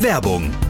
Werbung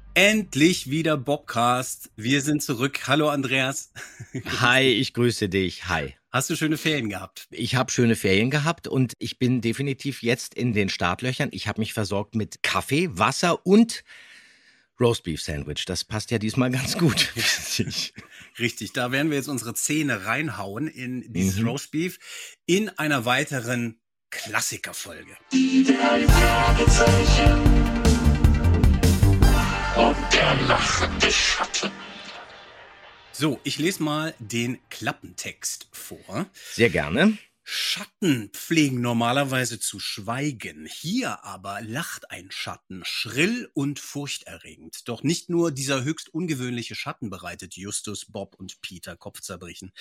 endlich wieder Bobcast. Wir sind zurück. Hallo Andreas. Hi, ich grüße dich. Hi. Hast du schöne Ferien gehabt? Ich habe schöne Ferien gehabt und ich bin definitiv jetzt in den Startlöchern. Ich habe mich versorgt mit Kaffee, Wasser und Roastbeef Sandwich. Das passt ja diesmal ganz gut. Richtig, da werden wir jetzt unsere Zähne reinhauen in dieses Mhm. Roastbeef in einer weiteren Klassikerfolge. Die drei Fragezeichen. Und der lachende Schatten. So, ich lese mal den Klappentext vor. Sehr gerne. Schatten pflegen normalerweise zu schweigen. Hier aber lacht ein Schatten, schrill und furchterregend. Doch nicht nur dieser höchst ungewöhnliche Schatten bereitet Justus, Bob und Peter Kopfzerbrechen.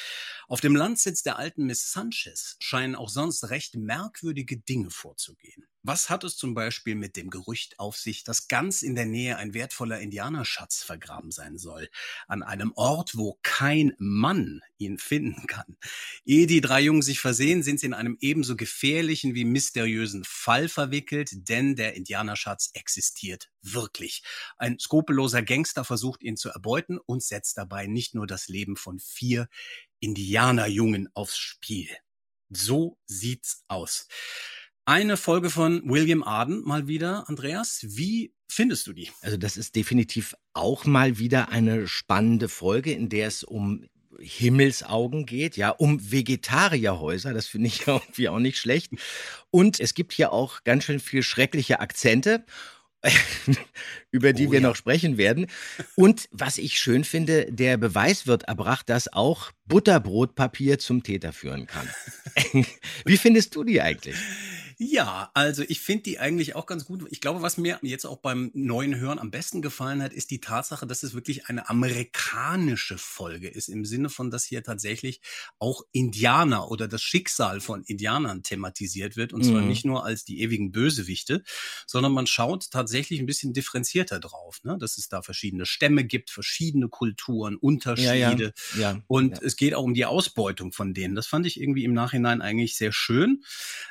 Auf dem Landsitz der alten Miss Sanchez scheinen auch sonst recht merkwürdige Dinge vorzugehen. Was hat es zum Beispiel mit dem Gerücht auf sich, dass ganz in der Nähe ein wertvoller Indianerschatz vergraben sein soll? An einem Ort, wo kein Mann ihn finden kann. Ehe die drei Jungen sich versehen, sind sie in einem ebenso gefährlichen wie mysteriösen Fall verwickelt, denn der Indianerschatz existiert wirklich. Ein skrupelloser Gangster versucht ihn zu erbeuten und setzt dabei nicht nur das Leben von vier Indianerjungen aufs Spiel. So sieht's aus. Eine Folge von William Arden mal wieder, Andreas. Wie findest du die? Also das ist definitiv auch mal wieder eine spannende Folge, in der es um Himmelsaugen geht, ja, um Vegetarierhäuser, das finde ich irgendwie auch nicht schlecht. Und es gibt hier auch ganz schön viel schreckliche Akzente, über die Oh wir ja. noch sprechen werden. Und was ich schön finde, der Beweis wird erbracht, dass auch Butterbrotpapier zum Täter führen kann. Wie findest du die eigentlich? Ja, also ich finde die eigentlich auch ganz gut. Ich glaube, was mir jetzt auch beim neuen Hören am besten gefallen hat, ist die Tatsache, dass es wirklich eine amerikanische Folge ist, im Sinne von, dass hier tatsächlich auch Indianer oder das Schicksal von Indianern thematisiert wird. Und zwar Mhm. nicht nur als die ewigen Bösewichte, sondern man schaut tatsächlich ein bisschen differenzierter drauf, ne? dass es da verschiedene Stämme gibt, verschiedene Kulturen, Ja, ja. Unterschiede. ja. Und ja. es geht auch um die Ausbeutung von denen. Das fand ich irgendwie im Nachhinein eigentlich sehr schön.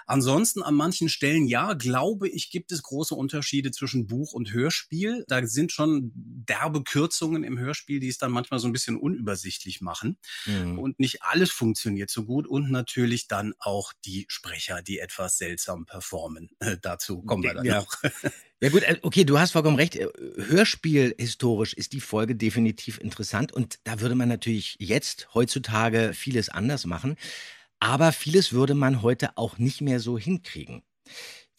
Ansonsten an manchen Stellen, ja, glaube ich, gibt es große Unterschiede zwischen Buch und Hörspiel. Da sind schon derbe Kürzungen im Hörspiel, die es dann manchmal so ein bisschen unübersichtlich machen. Mhm. Und nicht alles funktioniert so gut. Und natürlich dann auch die Sprecher, die etwas seltsam performen. Äh, dazu kommen wir dann Ja. noch. Ja gut, äh, okay, du hast vollkommen recht. Äh, Hörspielhistorisch ist die Folge definitiv interessant und da würde man natürlich jetzt heutzutage vieles anders machen, aber vieles würde man heute auch nicht mehr so hinkriegen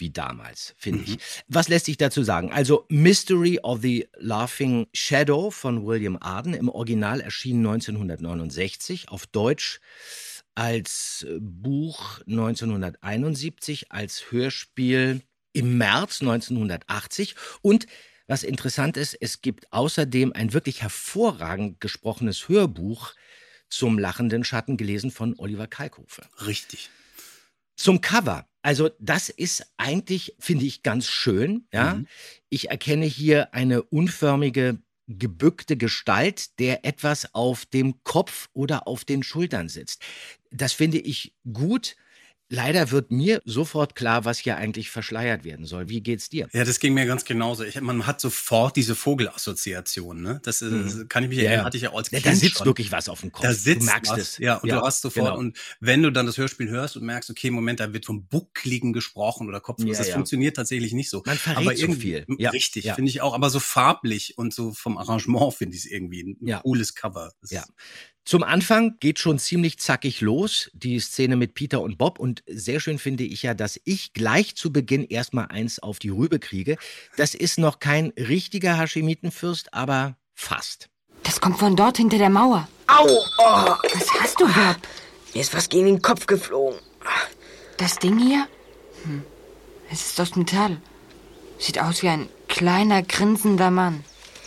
wie damals, finde ich. Mhm. Was lässt sich dazu sagen? Also Mystery of the Laughing Shadow von William Arden im Original erschien 1969 auf Deutsch als äh, Buch 1971, als Hörspiel im März 1980 und was interessant ist, es gibt außerdem ein wirklich hervorragend gesprochenes Hörbuch zum lachenden Schatten gelesen von Oliver Kalkofe. Richtig. Zum Cover. Also das ist eigentlich, finde ich, ganz schön. Ja, Mhm. ich erkenne hier eine unförmige, gebückte Gestalt, der etwas auf dem Kopf oder auf den Schultern sitzt. Das finde ich gut. Leider wird mir sofort klar, was hier eigentlich verschleiert werden soll. Wie geht's dir? Ja, das ging mir ganz genauso. Ich, man hat sofort diese Vogelassoziation, ne? Das, äh, Mhm. kann ich mich Ja, erinnern, ja. hatte ich ja als Da, Kind da sitzt schon. wirklich was auf dem Kopf. Da sitzt du merkst was. es. Ja, und du hast sofort, genau. und wenn du dann das Hörspiel hörst und merkst, okay, Moment, da wird vom Buckligen gesprochen oder Kopf, Ja, das ja. funktioniert tatsächlich nicht so. Man verrät aber so irgendwie, viel. m- Ja, richtig, ja. finde ich auch, aber so farblich und so vom Arrangement finde ich es irgendwie ein Ja. cooles Cover. Das Ja. Zum Anfang geht schon ziemlich zackig los, die Szene mit Peter und Bob. Und sehr schön finde ich ja, dass ich gleich zu Beginn erstmal eins auf die Rübe kriege. Das ist noch kein richtiger Haschimitenfürst, aber fast. Das kommt von dort hinter der Mauer. Au! Oh, Was hast du, Bob? mir ist was gegen den Kopf geflogen. Das Ding hier? Hm. Es ist aus Metall. Sieht aus wie ein kleiner, grinsender Mann.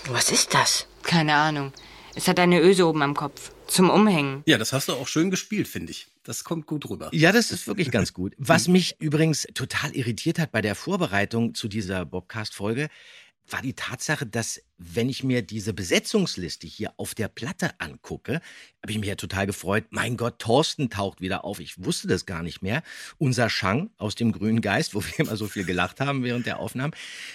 Was ist das? Keine Ahnung. Es hat eine Öse oben am Kopf. Zum Umhängen. ja, das hast du auch schön gespielt, finde ich. Das kommt gut rüber. Ja, das ist wirklich ganz gut. Was mich übrigens total irritiert hat bei der Vorbereitung zu dieser Bobcast-Folge, war die Tatsache, dass wenn ich mir diese Besetzungsliste hier auf der Platte angucke, habe ich mich ja total gefreut. Mein Gott, Thorsten taucht wieder auf. Ich wusste das gar nicht mehr. Unser Shang aus dem Grünen Geist, wo wir immer so viel gelacht haben während der Aufnahmen.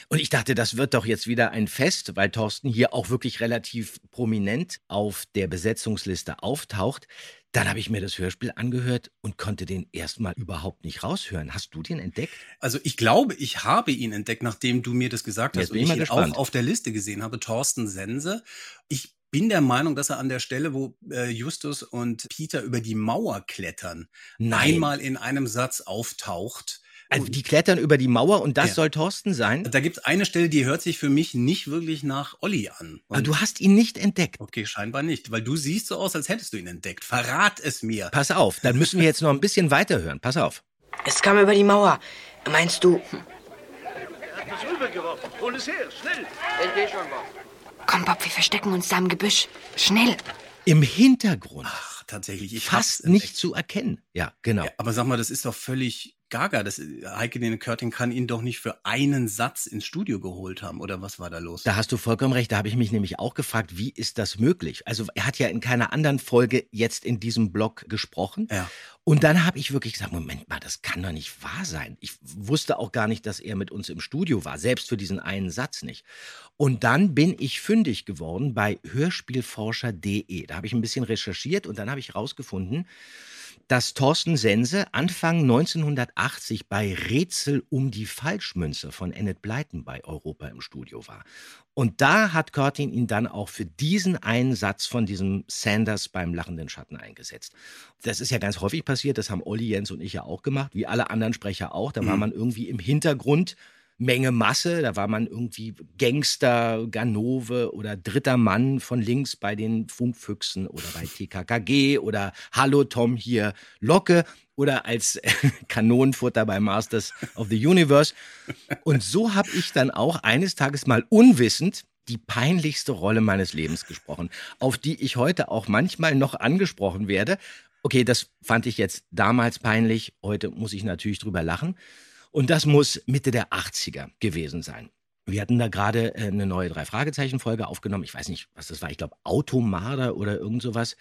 Und ich dachte, das wird doch jetzt wieder ein Fest, weil Thorsten hier auch wirklich relativ prominent auf der Besetzungsliste auftaucht. Dann habe ich mir das Hörspiel angehört und konnte den erstmal überhaupt nicht raushören. Hast du den entdeckt? Also ich glaube, ich habe ihn entdeckt, nachdem du mir das gesagt hast Jetzt bin und ich ihn gespannt. auch auf der Liste gesehen habe, Thorsten Sense. Ich bin der Meinung, dass er an der Stelle, wo äh, Justus und Peter über die Mauer klettern, Nein. einmal in einem Satz auftaucht. Also die klettern über die Mauer und das Ja. soll Thorsten sein? da gibt es eine Stelle, die hört sich für mich nicht wirklich nach Olli an. Aber Und- du hast ihn nicht entdeckt. okay, scheinbar nicht, weil du siehst so aus, als hättest du ihn entdeckt. Verrat es mir. Pass auf, dann müssen wir jetzt noch ein bisschen weiterhören. Pass auf. Es kam über die Mauer. Meinst du, Etwas rübergeworfen. Hol es her, schnell. Komm, Bob, wir verstecken uns da im Gebüsch. Schnell. Im Hintergrund Ach, tatsächlich, ich fast nicht zu erkennen. Ja, genau. Ja, aber sag mal, das ist doch völlig gaga. Das, Heike Dene Körting kann ihn doch nicht für einen Satz ins Studio geholt haben. Oder was war da los? Da hast du vollkommen recht. Da habe ich mich nämlich auch gefragt, wie ist das möglich? Also er hat ja in keiner anderen Folge jetzt in diesem Blog gesprochen. Ja. Und dann habe ich wirklich gesagt, Moment mal, das kann doch nicht wahr sein. Ich wusste auch gar nicht, dass er mit uns im Studio war, selbst für diesen einen Satz nicht. Und dann bin ich fündig geworden bei hörspielforscher.de. Da habe ich ein bisschen recherchiert und dann habe ich herausgefunden, dass Thorsten Sense Anfang 1980 bei Rätsel um die Falschmünze von Enid Blyton bei Europa im Studio war. Und da hat Curtin ihn dann auch für diesen einen Satz von diesem Sanders beim lachenden Schatten eingesetzt. Das ist ja ganz häufig passiert, das haben Olli Jens und ich ja auch gemacht, wie alle anderen Sprecher auch. Da war man irgendwie im Hintergrund Menge Masse. Da war man irgendwie Gangster, Ganove oder dritter Mann von links bei den Funkfüchsen oder bei TKKG oder Hallo Tom hier Locke oder als Kanonenfutter bei Masters of the Universe. Und so habe ich dann auch eines Tages mal unwissend die peinlichste Rolle meines Lebens gesprochen, auf die ich heute auch manchmal noch angesprochen werde. Okay, das fand ich jetzt damals peinlich, heute muss ich natürlich drüber lachen. Und das muss Mitte der 80er gewesen sein. Wir hatten da gerade äh, eine neue Drei-Fragezeichen-Folge aufgenommen. Ich weiß nicht, was das war. Ich glaube, Automarder oder irgend sowas.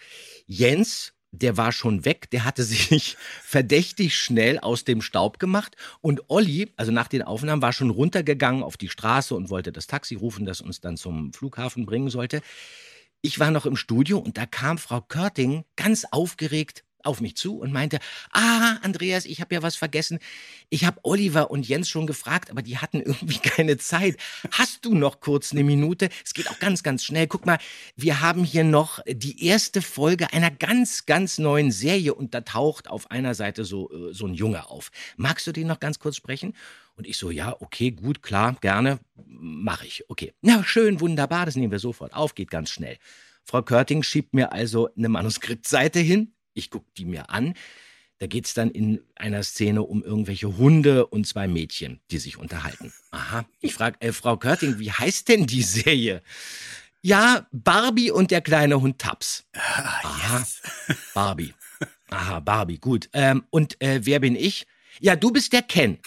Jens der war schon weg, der hatte sich verdächtig schnell aus dem Staub gemacht und Olli, also nach den Aufnahmen, war schon runtergegangen auf die Straße und wollte das Taxi rufen, das uns dann zum Flughafen bringen sollte. Ich war noch im Studio und da kam Frau Körting ganz aufgeregt auf mich zu und meinte, ah, Andreas, ich habe ja was vergessen. Ich habe Oliver und Jens schon gefragt, aber die hatten irgendwie keine Zeit. Hast du noch kurz eine Minute? Es geht auch ganz, ganz schnell. Guck mal, wir haben hier noch die erste Folge einer ganz, ganz neuen Serie und da taucht auf einer Seite so, äh, so ein Junge auf. Magst du den noch ganz kurz sprechen? Und ich so, ja, okay, gut, klar, gerne, mache ich. Okay. Na, schön, wunderbar, das nehmen wir sofort auf, geht ganz schnell. Frau Körting schiebt mir also eine Manuskriptseite hin, ich gucke die mir an. Da geht es dann in einer Szene um irgendwelche Hunde und zwei Mädchen, die sich unterhalten. Aha. Ich frage, äh, Frau Körting, wie heißt denn die Serie? Ja, Barbie und der kleine Hund Taps. Ah, Aha. Barbie. Aha, Barbie, gut. Ähm, und äh, wer bin ich? Ja, du bist der Ken.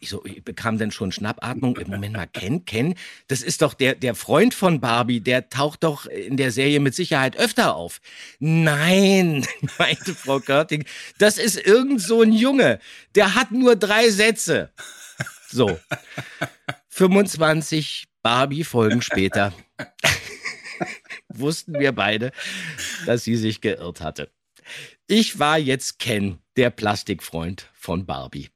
Ich, so, ich bekam dann schon Schnappatmung. Moment mal, Ken, Ken, das ist doch der, der Freund von Barbie, der taucht doch in der Serie mit Sicherheit öfter auf. Nein, meinte Frau Körting, das ist irgend so ein Junge, der hat nur drei Sätze. So, 25 Barbie-Folgen später wussten wir beide, dass sie sich geirrt hatte. Ich war jetzt Ken, der Plastikfreund von Barbie.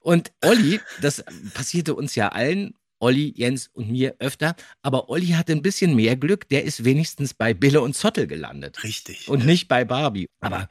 Und Olli, das passierte uns ja allen, Olli, Jens und mir öfter, aber Olli hatte ein bisschen mehr Glück, der ist wenigstens bei Bille und Zottel gelandet. Richtig. Und nicht bei Barbie. Aber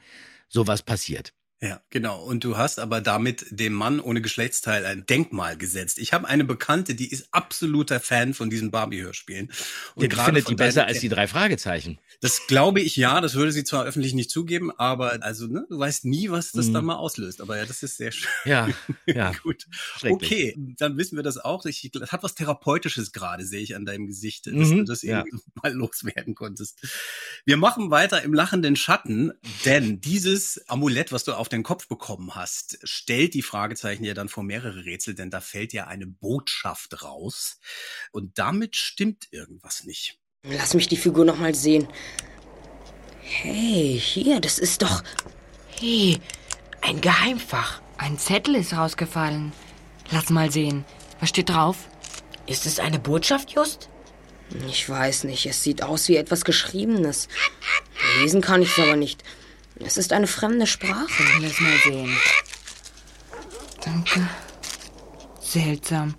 sowas passiert. Ja, genau. Und du hast aber damit dem Mann ohne Geschlechtsteil ein Denkmal gesetzt. Ich habe eine Bekannte, die ist absoluter Fan von diesen Barbie-Hörspielen. Und die findet die besser als die drei Fragezeichen. Das glaube ich ja. Das würde sie zwar öffentlich nicht zugeben, aber also ne, du weißt nie, was das Mhm. dann mal auslöst. Aber ja, das ist sehr schön. Ja, ja. Gut. Okay, dann wissen wir das auch. Ich, das hat was Therapeutisches gerade, sehe ich an deinem Gesicht, dass Mhm, du das ja. irgendwie mal loswerden konntest. Wir machen weiter im lachenden Schatten, denn dieses Amulett, was du auf den Kopf bekommen hast, stellt die Fragezeichen ja dann vor mehrere Rätsel, denn da fällt ja eine Botschaft raus. Und damit stimmt irgendwas nicht. Lass mich die Figur noch mal sehen. Hey, hier, das ist doch. Hey, ein Geheimfach. Ein Zettel ist rausgefallen. Lass mal sehen. Was steht drauf? Ist es eine Botschaft, Just? Ich weiß nicht. Es sieht aus wie etwas Geschriebenes. Lesen kann ich es aber nicht. Es ist eine fremde Sprache. Lass mal sehen. Danke. Seltsam.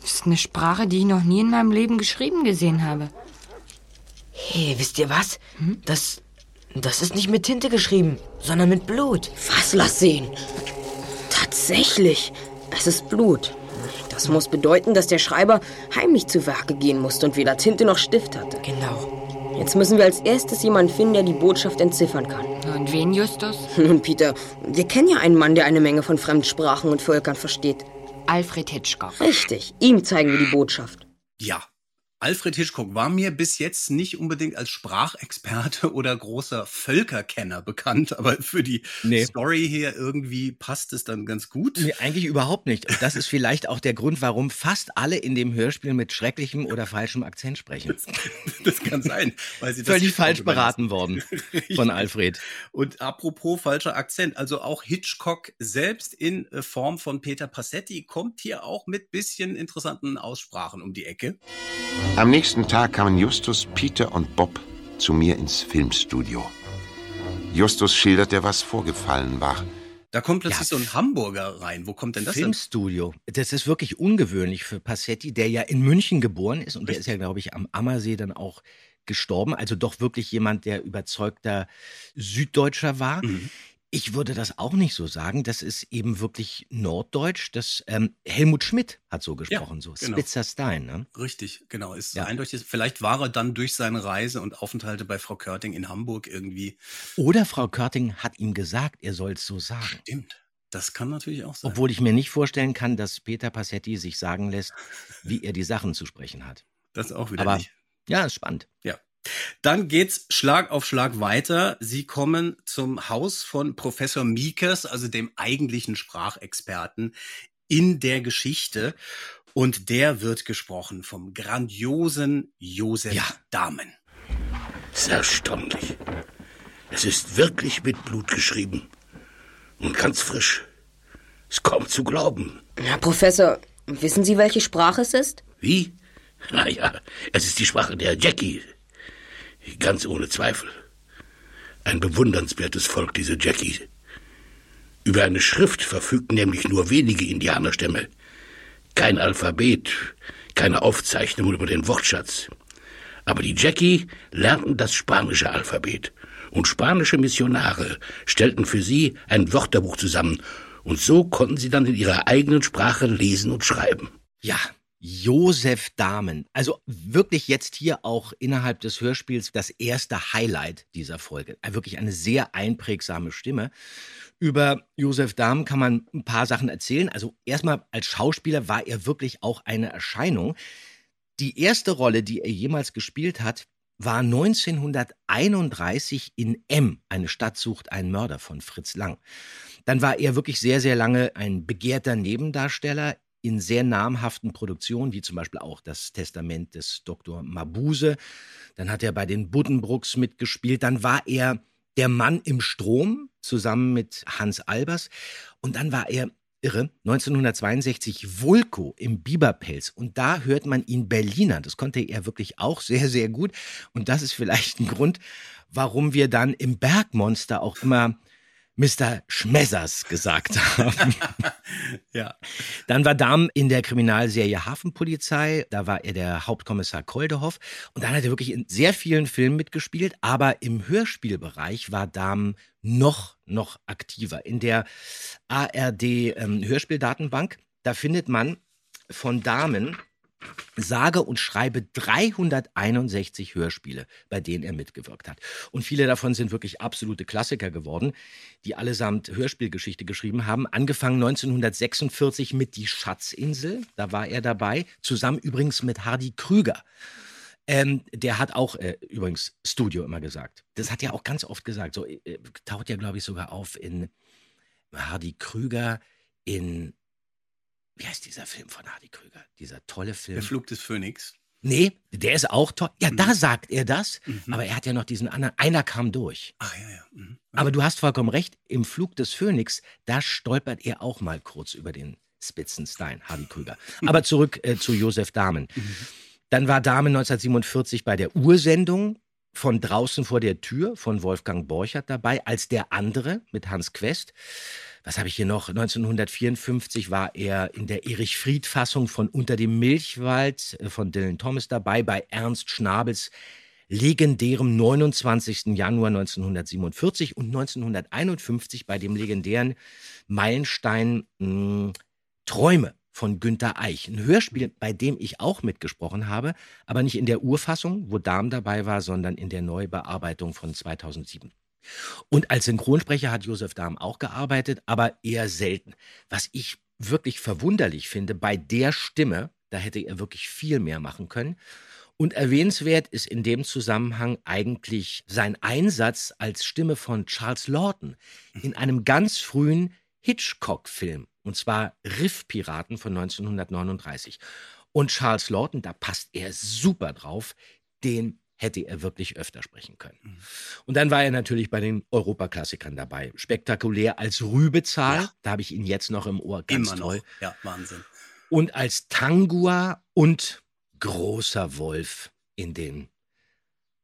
Das ist eine Sprache, die ich noch nie in meinem Leben geschrieben gesehen habe. Hey, wisst ihr was? Das. Das ist nicht mit Tinte geschrieben, sondern mit Blut. Was? Lass sehen. Tatsächlich. Es ist Blut. Das muss bedeuten, dass der Schreiber heimlich zu Werke gehen musste und weder Tinte noch Stift hatte. Genau. Jetzt müssen wir als erstes jemanden finden, der die Botschaft entziffern kann. Und wen, Justus? Nun, Peter, wir kennen ja einen Mann, der eine Menge von Fremdsprachen und Völkern versteht. Alfred Hitchcock. Richtig, ihm zeigen wir die Botschaft. Ja. Alfred Hitchcock war mir bis jetzt nicht unbedingt als Sprachexperte oder großer Völkerkenner bekannt, aber für die Nee. Story hier irgendwie passt es dann ganz gut. Nee, eigentlich überhaupt nicht. Und das ist vielleicht auch der Grund, warum fast alle in dem Hörspiel mit schrecklichem oder falschem Akzent sprechen. Das kann sein, weil sie das Völlig falsch beraten worden von Alfred. Und apropos falscher Akzent, also auch Hitchcock selbst in äh, Form von Peter Passetti kommt hier auch mit bisschen interessanten Aussprachen um die Ecke. Am nächsten Tag kamen Justus, Peter und Bob zu mir ins Filmstudio. Justus schilderte, was vorgefallen war. Da kommt plötzlich Ja. so ein Hamburger rein. Wo kommt denn das denn? Filmstudio. Das ist wirklich ungewöhnlich für Passetti, der ja in München geboren ist und der ist ja, glaube ich, am Ammersee dann auch gestorben. Also doch wirklich jemand, der überzeugter Süddeutscher war. Mhm. Ich würde das auch nicht so sagen. Das ist eben wirklich Norddeutsch. Das ähm, Helmut Schmidt hat so gesprochen, so genau. Spitzer Stein. Ne? Richtig, genau. Ist Ja. eindeutig. Vielleicht war er dann durch seine Reise und Aufenthalte bei Frau Körting in Hamburg irgendwie. Oder Frau Körting hat ihm gesagt, er soll es so sagen. Stimmt. Das kann natürlich auch sein. Obwohl ich mir nicht vorstellen kann, dass Peter Passetti sich sagen lässt, wie er die Sachen zu sprechen hat. das auch wieder Aber nicht. ja, ist spannend. Dann geht's Schlag auf Schlag weiter. Sie kommen zum Haus von Professor Miekers, also dem eigentlichen Sprachexperten in der Geschichte. Und der wird gesprochen vom grandiosen Josef Ja. Dahmen. Es ist erstaunlich. Es ist wirklich mit Blut geschrieben. Und ganz frisch. Ist kaum zu glauben. Herr Professor, wissen Sie, welche Sprache es ist? Wie? Naja, es ist die Sprache der Jackie. Ganz ohne Zweifel. Ein bewundernswertes Volk, diese Jackie. Über eine Schrift verfügten nämlich nur wenige Indianerstämme. Kein Alphabet, keine Aufzeichnung über den Wortschatz. Aber die Jackie lernten das spanische Alphabet. Und spanische Missionare stellten für sie ein Wörterbuch zusammen. Und so konnten sie dann in ihrer eigenen Sprache lesen und schreiben. Ja, Josef Dahmen. Also wirklich jetzt hier auch innerhalb des Hörspiels das erste Highlight dieser Folge. Wirklich eine sehr einprägsame Stimme. Über Josef Dahmen kann man ein paar Sachen erzählen. Also erstmal als Schauspieler war er wirklich auch eine Erscheinung. Die erste Rolle, die er jemals gespielt hat, war 1931 in M. Eine Stadt sucht einen Mörder von Fritz Lang. Dann war er wirklich sehr, sehr lange ein begehrter Nebendarsteller in sehr namhaften Produktionen, wie zum Beispiel auch das Testament des Dr. Mabuse. Dann hat er bei den Buddenbrooks mitgespielt. Dann war er der Mann im Strom zusammen mit Hans Albers. Und dann war er irre, 1962 Vulko im Biberpelz. Und da hört man ihn Berliner. Das konnte er wirklich auch sehr, sehr gut. Und das ist vielleicht ein Grund, warum wir dann im Bergmonster auch immer Mr. Schmessers gesagt haben. Ja. Dann war Dahm in der Kriminalserie Hafenpolizei. Da war er der Hauptkommissar Koldehoff. Und dann hat er wirklich in sehr vielen Filmen mitgespielt. Aber im Hörspielbereich war Dahm noch, noch aktiver. In der ARD ähm, Hörspieldatenbank, da findet man von Damen sage und schreibe 361 Hörspiele, bei denen er mitgewirkt hat. Und viele davon sind wirklich absolute Klassiker geworden, die allesamt Hörspielgeschichte geschrieben haben. Angefangen 1946 mit Die Schatzinsel, da war er dabei, zusammen übrigens mit Hardy Krüger. Ähm, der hat auch äh, übrigens Studio immer gesagt. Das hat er auch ganz oft gesagt. So äh, taucht ja, glaube ich, sogar auf in Hardy Krüger in wie heißt dieser Film von Hardy Krüger? Dieser tolle Film. Der Flug des Phönix. Nee, der ist auch toll. Ja, da sagt er das, Mhm. aber er hat ja noch diesen anderen. Einer kam durch. Ach ja, ja. Mhm. Aber du hast vollkommen recht, im Flug des Phönix, da stolpert er auch mal kurz über den Spitzenstein, Hardy Krüger. Aber zurück äh, zu Josef Dahmen. Dann war Dahmen 1947 bei der Ursendung von draußen vor der Tür von Wolfgang Borchert dabei, als der andere mit Hans Quest. Was habe ich hier noch? 1954 war er in der Erich-Fried-Fassung von Unter dem Milchwald äh, von Dylan Thomas dabei, bei Ernst Schnabels legendärem 29. Januar 1947 und 1951 bei dem legendären Meilenstein mh, Träume von Günter Eich. Ein Hörspiel, bei dem ich auch mitgesprochen habe, aber nicht in der Urfassung, wo Darm dabei war, sondern in der Neubearbeitung von 2007. Und als Synchronsprecher hat Josef Dahm auch gearbeitet, aber eher selten. Was ich wirklich verwunderlich finde, bei der Stimme, da hätte er wirklich viel mehr machen können. Und erwähnenswert ist in dem Zusammenhang eigentlich sein Einsatz als Stimme von Charles Lawton in einem ganz frühen Hitchcock-Film, und zwar Riff-Piraten von 1939. Und Charles Lawton, da passt er super drauf, den hätte er wirklich öfter sprechen können. Und dann war er natürlich bei den Europaklassikern dabei. Spektakulär als Rübezahl, Ja. da habe ich ihn jetzt noch im Ohr, ganz Immer toll. noch. Ja, Wahnsinn. Und als Tangua und großer Wolf in den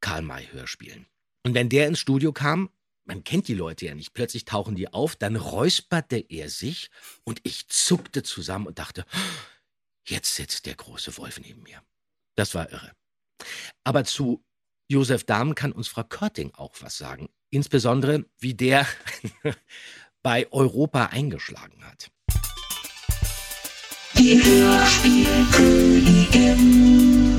Karl-May-Hörspielen. Und wenn der ins Studio kam, man kennt die Leute ja nicht, plötzlich tauchen die auf, dann räusperte er sich und ich zuckte zusammen und dachte, jetzt sitzt der große Wolf neben mir. Das war irre. Aber zu Josef Dahmen kann uns Frau Körting auch was sagen. insbesondere wie der bei Europa eingeschlagen hat. Die Hörspielkönigin.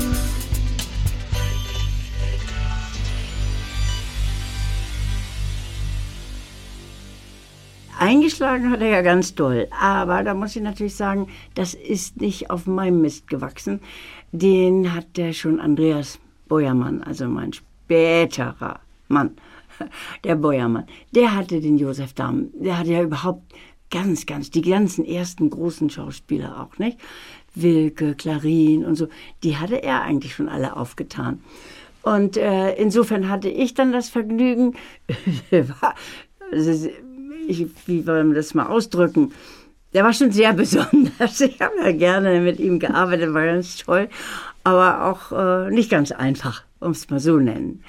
Eingeschlagen hat er ja ganz toll. Aber da muss ich natürlich sagen, das ist nicht auf meinem Mist gewachsen. Den hat der schon Andreas Beuermann, also mein späterer Mann, der Beuermann. Der hatte den Josef Dahm. Der hatte ja überhaupt ganz, ganz, die ganzen ersten großen Schauspieler auch, nicht? Wilke, Clarin und so, die hatte er eigentlich schon alle aufgetan. Und äh, insofern hatte ich dann das Vergnügen, also, ich, wie wollen wir das mal ausdrücken? Der war schon sehr besonders. Ich habe ja gerne mit ihm gearbeitet, war ganz toll, aber auch äh, nicht ganz einfach, um es mal so nennen.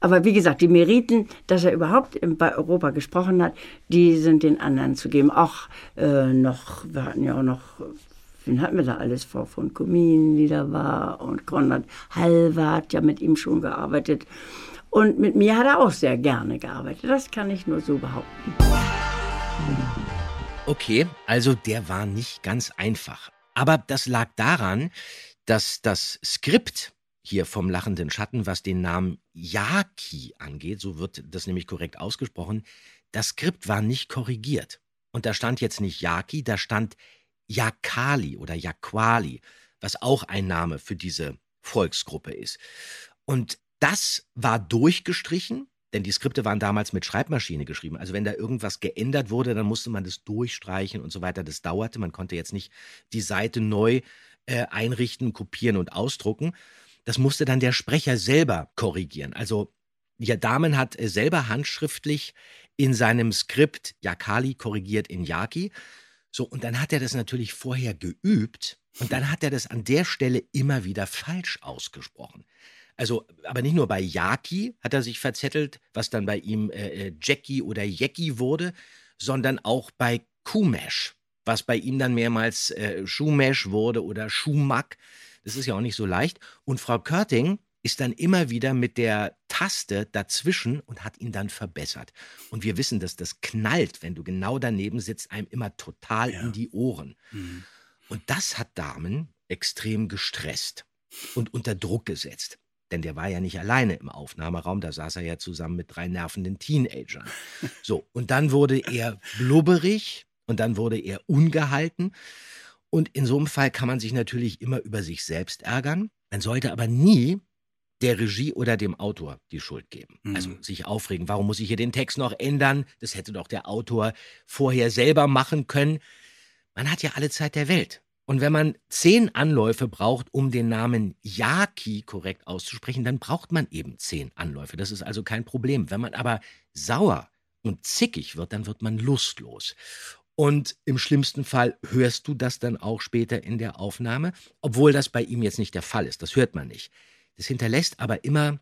Aber wie gesagt, die Meriten, dass er überhaupt bei Europa gesprochen hat, die sind den anderen zu geben. Auch äh, noch, wir hatten ja auch noch, wen hatten wir da alles vor? Von Kumin, die da war, und Konrad Halver hat ja mit ihm schon gearbeitet. Und mit mir hat er auch sehr gerne gearbeitet. Das kann ich nur so behaupten. Okay, also der war nicht ganz einfach. Aber das lag daran, dass das Skript hier vom lachenden Schatten, was den Namen Yaki angeht, so wird das nämlich korrekt ausgesprochen, das Skript war nicht korrigiert. Und da stand jetzt nicht Yaki, da stand Yakali oder Yakwali, was auch ein Name für diese Volksgruppe ist. Und das war durchgestrichen, denn die Skripte waren damals mit Schreibmaschine geschrieben. Also wenn da irgendwas geändert wurde, dann musste man das durchstreichen und so weiter. Das dauerte. Man konnte jetzt nicht die Seite neu äh, einrichten, kopieren und ausdrucken. Das musste dann der Sprecher selber korrigieren. Also ja, Damen hat äh, selber handschriftlich in seinem Skript Yakali korrigiert in Yaki. So, und dann hat er das natürlich vorher geübt und dann hat er das an der Stelle immer wieder falsch ausgesprochen. Also, aber nicht nur bei Yaki hat er sich verzettelt, was dann bei ihm äh, äh Jackie oder Jackie wurde, sondern auch bei Kumesh, was bei ihm dann mehrmals äh, Schumesh wurde oder Schumack. Das ist ja auch nicht so leicht. Und Frau Körting ist dann immer wieder mit der Taste dazwischen und hat ihn dann verbessert. Und wir wissen, dass das knallt, wenn du genau daneben sitzt, einem immer total ja. in die Ohren. Mhm. Und das hat Damen extrem gestresst und unter Druck gesetzt. Denn der war ja nicht alleine im Aufnahmeraum, da saß er ja zusammen mit drei nervenden Teenagern. So, und dann wurde er blubberig und dann wurde er ungehalten. Und in so einem Fall kann man sich natürlich immer über sich selbst ärgern. Man sollte aber nie der Regie oder dem Autor die Schuld geben. Mhm. Also sich aufregen, warum muss ich hier den Text noch ändern? Das hätte doch der Autor vorher selber machen können. Man hat ja alle Zeit der Welt. Und wenn man zehn Anläufe braucht, um den Namen Yaki korrekt auszusprechen, dann braucht man eben zehn Anläufe. Das ist also kein Problem. Wenn man aber sauer und zickig wird, dann wird man lustlos. Und im schlimmsten Fall hörst du das dann auch später in der Aufnahme, obwohl das bei ihm jetzt nicht der Fall ist. Das hört man nicht. Das hinterlässt aber immer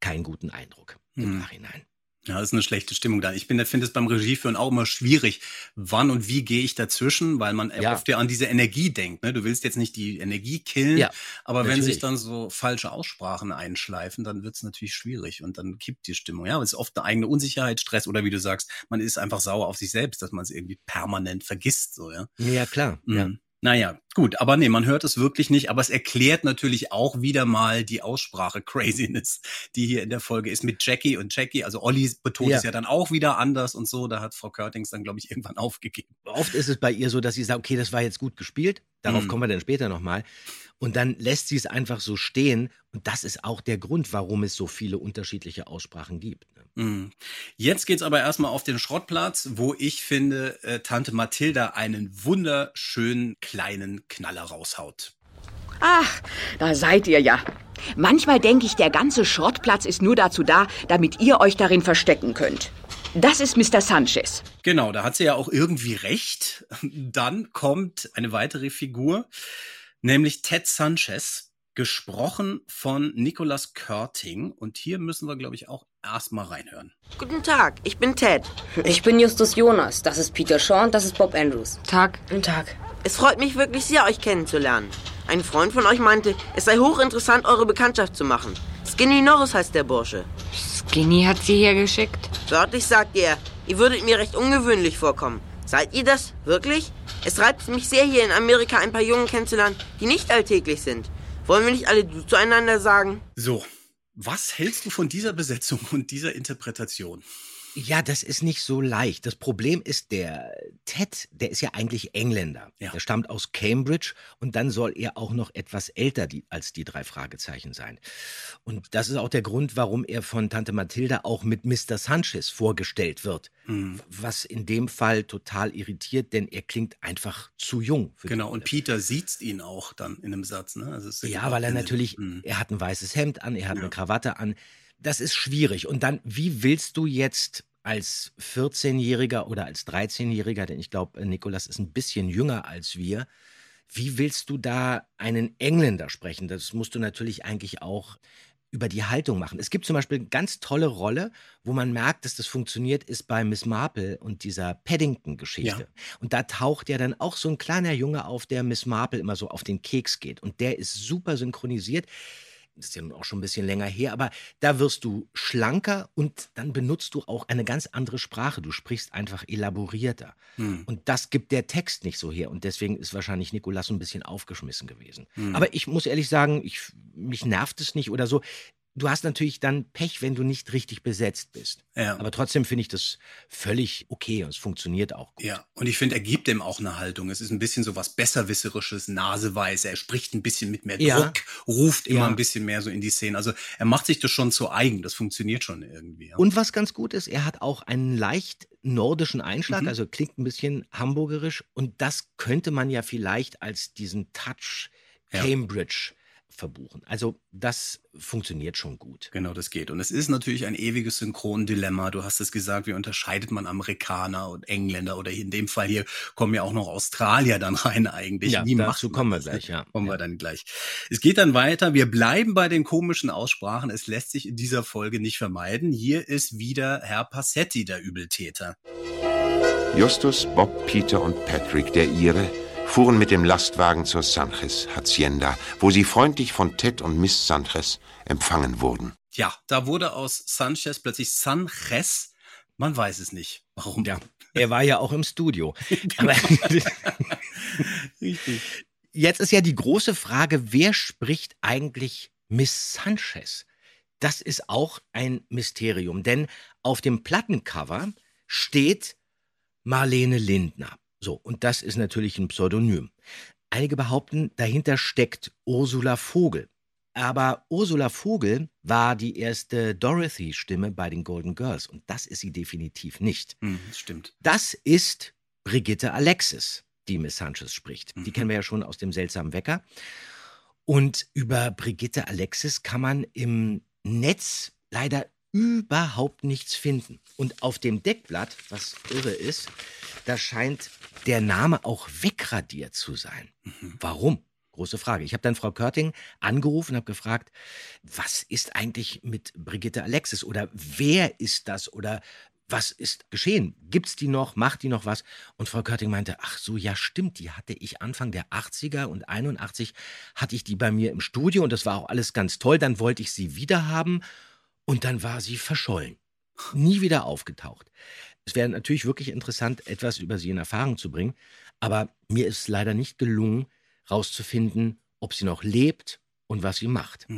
keinen guten Eindruck im hm. Nachhinein. Ja, das ist eine schlechte Stimmung da. Ich finde es beim Regieführen auch immer schwierig. Wann und wie gehe ich dazwischen? Weil man ja. oft ja an diese Energie denkt. Ne? Du willst jetzt nicht die Energie killen, ja, aber natürlich. wenn sich dann so falsche Aussprachen einschleifen, dann wird es natürlich schwierig und dann kippt die Stimmung. Ja, es ist oft eine eigene Unsicherheit, Stress oder wie du sagst, man ist einfach sauer auf sich selbst, dass man es irgendwie permanent vergisst. So, ja, ja klar. Mhm. Ja. Naja, gut, aber nee, man hört es wirklich nicht, aber es erklärt natürlich auch wieder mal die Aussprache-Craziness, die hier in der Folge ist mit Jackie und Jackie. Also Olli betont ja. es ja dann auch wieder anders und so. Da hat Frau Körtings dann, glaube ich, irgendwann aufgegeben. Oft ist es bei ihr so, dass sie sagt, okay, das war jetzt gut gespielt. Darauf mhm. kommen wir dann später nochmal. Und dann lässt sie es einfach so stehen. Und das ist auch der Grund, warum es so viele unterschiedliche Aussprachen gibt. Mhm. Jetzt geht's aber erstmal auf den Schrottplatz, wo ich finde, äh, Tante Mathilda einen wunderschönen kleinen Knaller raushaut. Ach, da seid ihr ja. Manchmal denke ich, der ganze Schrottplatz ist nur dazu da, damit ihr euch darin verstecken könnt. Das ist Mr. Sanchez. Genau, da hat sie ja auch irgendwie recht. Dann kommt eine weitere Figur, nämlich Ted Sanchez, gesprochen von Nicolas Körting. Und hier müssen wir, glaube ich, auch erstmal reinhören. Guten Tag, ich bin Ted. Ich bin Justus Jonas. Das ist Peter Shaw und das ist Bob Andrews. Tag. Guten Tag. Es freut mich wirklich sehr, euch kennenzulernen. Ein Freund von euch meinte, es sei hochinteressant, eure Bekanntschaft zu machen. Skinny Norris heißt der Bursche. Ginny hat sie hier geschickt. Wörtlich sagt er, ihr würdet mir recht ungewöhnlich vorkommen. Seid ihr das? Wirklich? Es reizt mich sehr, hier in Amerika ein paar Jungen kennenzulernen, die nicht alltäglich sind. Wollen wir nicht alle zueinander sagen? So, was hältst du von dieser Besetzung und dieser Interpretation? Ja, das ist nicht so leicht. Das Problem ist, der Ted, der ist ja eigentlich Engländer. Ja. Der stammt aus Cambridge und dann soll er auch noch etwas älter die, als die drei Fragezeichen sein. Und das ist auch der Grund, warum er von Tante Mathilda auch mit Mr. Sanchez vorgestellt wird. Hm. Was in dem Fall total irritiert, denn er klingt einfach zu jung. Genau, und Peter sieht ihn auch dann in einem Satz. Ne? Also Ja, weil er natürlich, Hm. er hat ein weißes Hemd an, er hat eine Krawatte an. Das ist schwierig. Und dann, wie willst du jetzt als 14-Jähriger oder als 13-Jähriger, denn ich glaube, Nikolas ist ein bisschen jünger als wir, wie willst du da einen Engländer sprechen? Das musst du natürlich eigentlich auch über die Haltung machen. Es gibt zum Beispiel eine ganz tolle Rolle, wo man merkt, dass das funktioniert, ist bei Miss Marple und dieser Paddington-Geschichte. Ja. Und da taucht ja dann auch so ein kleiner Junge auf, der Miss Marple immer so auf den Keks geht. Und der ist super synchronisiert. Das ist ja nun auch schon ein bisschen länger her, aber da wirst du schlanker und dann benutzt du auch eine ganz andere Sprache. Du sprichst einfach elaborierter. Hm. Und das gibt der Text nicht so her. Und deswegen ist wahrscheinlich Nikolas so ein bisschen aufgeschmissen gewesen. Hm. Aber ich muss ehrlich sagen, ich, mich nervt es nicht oder so. Du hast natürlich dann Pech, wenn du nicht richtig besetzt bist. Ja. Aber trotzdem finde ich das völlig okay und es funktioniert auch gut. Ja, und ich finde, er gibt dem auch eine Haltung. Es ist ein bisschen so was Besserwisserisches, Naseweiß. Er spricht ein bisschen mit mehr Druck, Ja. ruft immer Ja. ein bisschen mehr so in die Szene. Also er macht sich das schon zu eigen. Das funktioniert schon irgendwie. Und was ganz gut ist, er hat auch einen leicht nordischen Einschlag, Mhm. also klingt ein bisschen hamburgerisch. Und das könnte man ja vielleicht als diesen Touch. Cambridge verbuchen. Also das funktioniert schon gut. Genau, das geht. Und es ist natürlich ein ewiges Synchrondilemma. Du hast es gesagt, wie unterscheidet man Amerikaner und Engländer oder in dem Fall hier kommen ja auch noch Australier dann rein eigentlich. Ja, wie dazu kommen wir das? gleich, ja. Kommen wir dann gleich. Es geht dann weiter. Wir bleiben bei den komischen Aussprachen. Es lässt sich in dieser Folge nicht vermeiden. Hier ist wieder Herr Passetti der Übeltäter. Justus, Bob, Peter und Patrick, der Ire, fuhren mit dem Lastwagen zur Sanchez Hacienda, wo sie freundlich von Ted und Miss Sanchez empfangen wurden. Ja, da wurde aus Sanchez plötzlich Sanchez. Man weiß es nicht. Warum? Ja, er war ja auch im Studio. Aber Richtig. jetzt ist ja die große Frage, wer spricht eigentlich Miss Sanchez? Das ist auch ein Mysterium, denn auf dem Plattencover steht Marlene Lindner. So, und das ist natürlich ein Pseudonym. Einige behaupten, dahinter steckt Ursula Vogel. Aber Ursula Vogel war die erste Dorothy-Stimme bei den Golden Girls und das ist sie definitiv nicht. Hm, das stimmt. Das ist Brigitte Alexis, die Miss Sanchez spricht. Die kennen wir ja schon aus dem seltsamen Wecker. Und über Brigitte Alexis kann man im Netz leider überhaupt nichts finden. Und auf dem Deckblatt, was irre ist, da scheint der Name auch wegradiert zu sein. Warum? Große Frage. Ich habe dann Frau Körting angerufen und habe gefragt, was ist eigentlich mit Brigitte Alexis oder wer ist das oder was ist geschehen? Gibt's die noch? Macht die noch was? Und Frau Körting meinte, ach so, ja stimmt, die hatte ich Anfang der 80er und 81 hatte ich die bei mir im Studio und das war auch alles ganz toll. Dann wollte ich sie wieder haben und dann war sie verschollen. Nie wieder aufgetaucht. Es wäre natürlich wirklich interessant, etwas über sie in Erfahrung zu bringen, aber mir ist leider nicht gelungen, rauszufinden, ob sie noch lebt und was sie macht.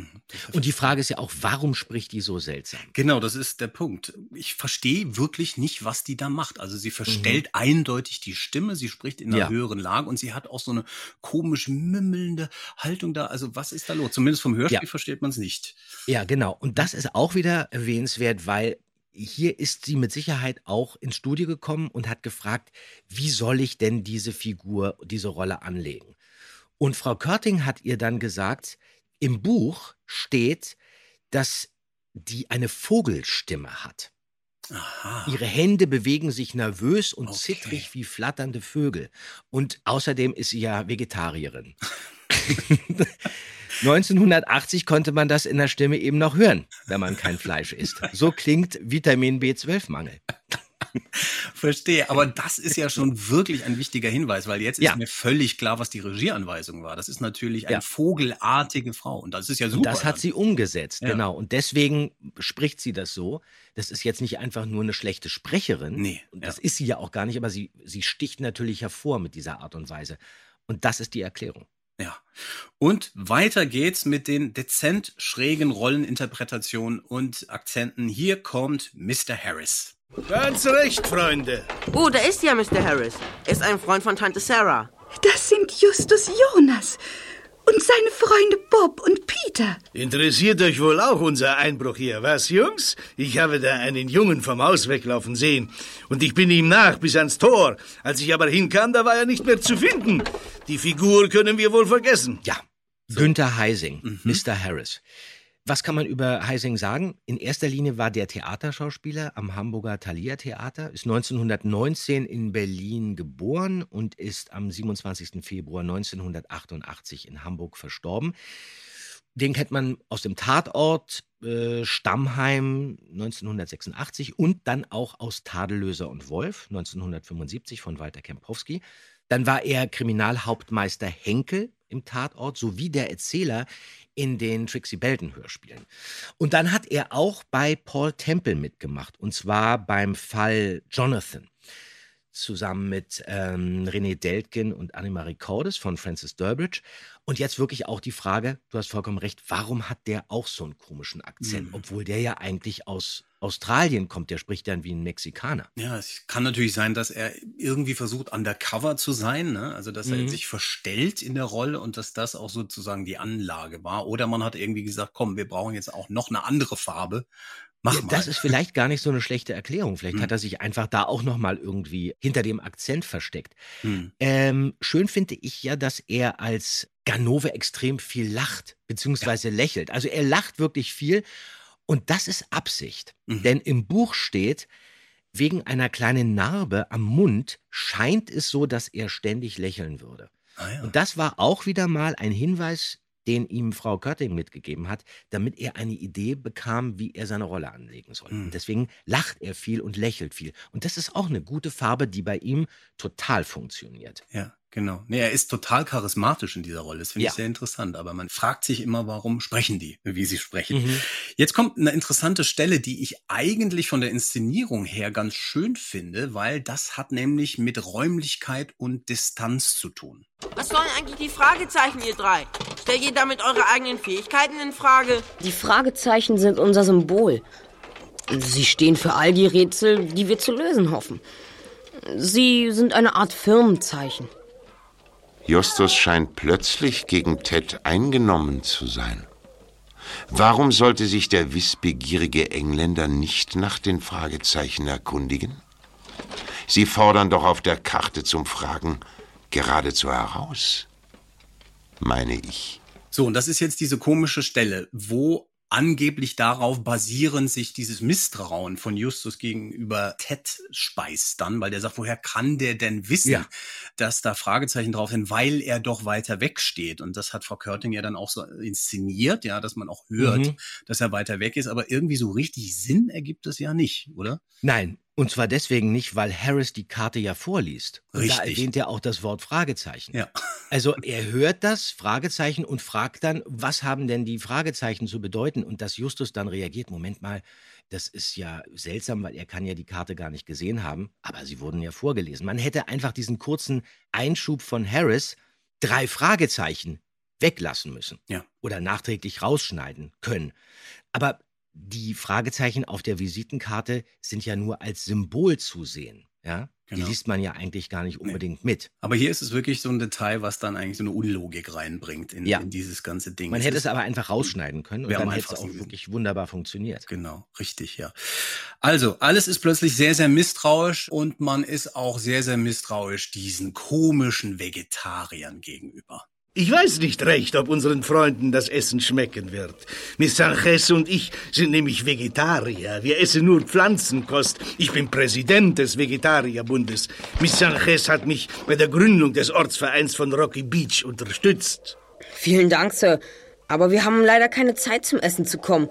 Und die Frage ist ja auch, warum spricht die so seltsam? Genau, das ist der Punkt. Ich verstehe wirklich nicht, was die da macht. Also sie verstellt eindeutig die Stimme, sie spricht in einer Ja. höheren Lage und sie hat auch so eine komisch mümmelnde Haltung da. Also was ist da los? Zumindest vom Hörspiel Ja. versteht man es nicht. Ja, genau. Und das ist auch wieder erwähnenswert, weil hier ist sie mit Sicherheit auch ins Studio gekommen und hat gefragt, wie soll ich denn diese Figur, diese Rolle anlegen? Und Frau Körting hat ihr dann gesagt, im Buch steht, dass die eine Vogelstimme hat. Aha. Ihre Hände bewegen sich nervös und Okay. zittrig wie flatternde Vögel. Und außerdem ist sie ja Vegetarierin. 1980 konnte man das in der Stimme eben noch hören, wenn man kein Fleisch isst. So klingt Vitamin B12-Mangel. Verstehe, aber das ist ja schon wirklich ein wichtiger Hinweis, weil jetzt Ja. ist mir völlig klar, was die Regieanweisung war. Das ist natürlich eine Ja. vogelartige Frau und das ist ja super. Und das hat dann. sie umgesetzt, Ja. genau. Und deswegen spricht sie das so. Das ist jetzt nicht einfach nur eine schlechte Sprecherin. Nee, Und das ist sie ja auch gar nicht, aber sie, sie sticht natürlich hervor mit dieser Art und Weise. Und das ist die Erklärung. Ja. Und weiter geht's mit den dezent schrägen Rolleninterpretationen und Akzenten. Hier kommt Mr. Harris. Ganz recht, Freunde. Oh, da ist ja Mr. Harris. Er ist ein Freund von Tante Sarah. Das sind Justus Jonas und seine Freunde Bob und Peter. Interessiert euch wohl auch unser Einbruch hier, was, Jungs? Ich habe da einen Jungen vom Haus weglaufen sehen. Und ich bin ihm nach bis ans Tor. Als ich aber hinkam, da war er nicht mehr zu finden. Die Figur können wir wohl vergessen. Ja. Günther Heising, Mhm. Mr. Harris. Was kann man über Heising sagen? In erster Linie war der Theaterschauspieler am Hamburger Thalia Theater, ist 1919 in Berlin geboren und ist am 27. Februar 1988 in Hamburg verstorben. Den kennt man aus dem Tatort äh, Stammheim 1986 und dann auch aus Tadellöser und Wolf 1975 von Walter Kempowski. Dann war er Kriminalhauptmeister Henkel im Tatort sowie der Erzähler in den Trixie Belden Hörspielen. Und dann hat er auch bei Paul Temple mitgemacht und zwar beim Fall Jonathan zusammen mit ähm, René Deltgen und Annemarie Cordes von Francis Durbridge. Und jetzt wirklich auch die Frage, du hast vollkommen recht, warum hat der auch so einen komischen Akzent, Mhm. obwohl der ja eigentlich aus Australien kommt, der spricht dann wie ein Mexikaner. Ja, es kann natürlich sein, dass er irgendwie versucht, undercover zu sein, ne? also dass er Mhm. sich verstellt in der Rolle und dass das auch sozusagen die Anlage war. Oder man hat irgendwie gesagt, komm, wir brauchen jetzt auch noch eine andere Farbe. Mach Ja, mal. Das ist vielleicht gar nicht so eine schlechte Erklärung. Vielleicht Hm. hat er sich einfach da auch noch mal irgendwie hinter dem Akzent versteckt. Hm. Ähm, schön finde ich ja, dass er als Ganove extrem viel lacht, beziehungsweise lächelt. Also er lacht wirklich viel und das ist Absicht. Mhm. Denn im Buch steht, wegen einer kleinen Narbe am Mund scheint es so, dass er ständig lächeln würde. Ah, ja. Und das war auch wieder mal ein Hinweis, den ihm Frau Körting mitgegeben hat, damit er eine Idee bekam, wie er seine Rolle anlegen soll. Mhm. Und deswegen lacht er viel und lächelt viel. Und das ist auch eine gute Farbe, die bei ihm total funktioniert. Ja, genau. Nee, er ist total charismatisch in dieser Rolle. Das finde Ja. ich sehr interessant. Aber man fragt sich immer, warum sprechen die, wie sie sprechen. Mhm. Jetzt kommt eine interessante Stelle, die ich eigentlich von der Inszenierung her ganz schön finde, weil das hat nämlich mit Räumlichkeit und Distanz zu tun. Was sollen eigentlich die Fragezeichen, ihr drei? Stellt ihr damit eure eigenen Fähigkeiten in Frage? Die Fragezeichen sind unser Symbol. Sie stehen für all die Rätsel, die wir zu lösen hoffen. Sie sind eine Art Firmenzeichen. Justus scheint plötzlich gegen Ted eingenommen zu sein. Warum sollte sich der wissbegierige Engländer nicht nach den Fragezeichen erkundigen? Sie fordern doch auf der Karte zum Fragen geradezu heraus, meine ich. So, und das ist jetzt diese komische Stelle, wo angeblich darauf basierend sich dieses Misstrauen von Justus gegenüber Ted speist dann, weil der sagt, woher kann der denn wissen, Ja. dass da Fragezeichen drauf sind, weil er doch weiter weg steht. Und das hat Frau Körting ja dann auch so inszeniert, ja, dass man auch hört, Mhm. dass er weiter weg ist. Aber irgendwie so richtig Sinn ergibt es ja nicht, oder? Nein, und zwar deswegen nicht, weil Harris die Karte ja vorliest. Und da Richtig. erwähnt er auch das Wort Fragezeichen. Ja. Also er hört das Fragezeichen und fragt dann, was haben denn die Fragezeichen zu bedeuten? Und dass Justus dann reagiert, Moment mal, das ist ja seltsam, weil er kann ja die Karte gar nicht gesehen haben, aber sie wurden ja vorgelesen. Man hätte einfach diesen kurzen Einschub von Harris, drei Fragezeichen, weglassen müssen. Ja. Oder nachträglich rausschneiden können. Aber die Fragezeichen auf der Visitenkarte sind ja nur als Symbol zu sehen. Ja? Genau. Die liest man ja eigentlich gar nicht unbedingt mit. Aber hier ist es wirklich so ein Detail, was dann eigentlich so eine Unlogik reinbringt in, Ja. in dieses ganze Ding. Man Es hätte es aber einfach rausschneiden können und dann hätte es auch wirklich wunderbar funktioniert. Genau, richtig, ja. Also, alles ist plötzlich sehr, sehr misstrauisch und man ist auch sehr, sehr misstrauisch diesen komischen Vegetariern gegenüber. Ich weiß nicht recht, ob unseren Freunden das Essen schmecken wird. Miss Sanchez und ich sind nämlich Vegetarier. Wir essen nur Pflanzenkost. Ich bin Präsident des Vegetarierbundes. Miss Sanchez hat mich bei der Gründung des Ortsvereins von Rocky Beach unterstützt. Vielen Dank, Sir. Aber wir haben leider keine Zeit zum Essen zu kommen.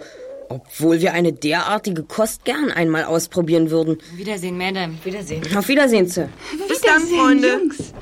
Obwohl wir eine derartige Kost gern einmal ausprobieren würden. Wiedersehen, Madame. Wiedersehen. Auf Wiedersehen, Sir. Bis dann, Freunde. Jungs.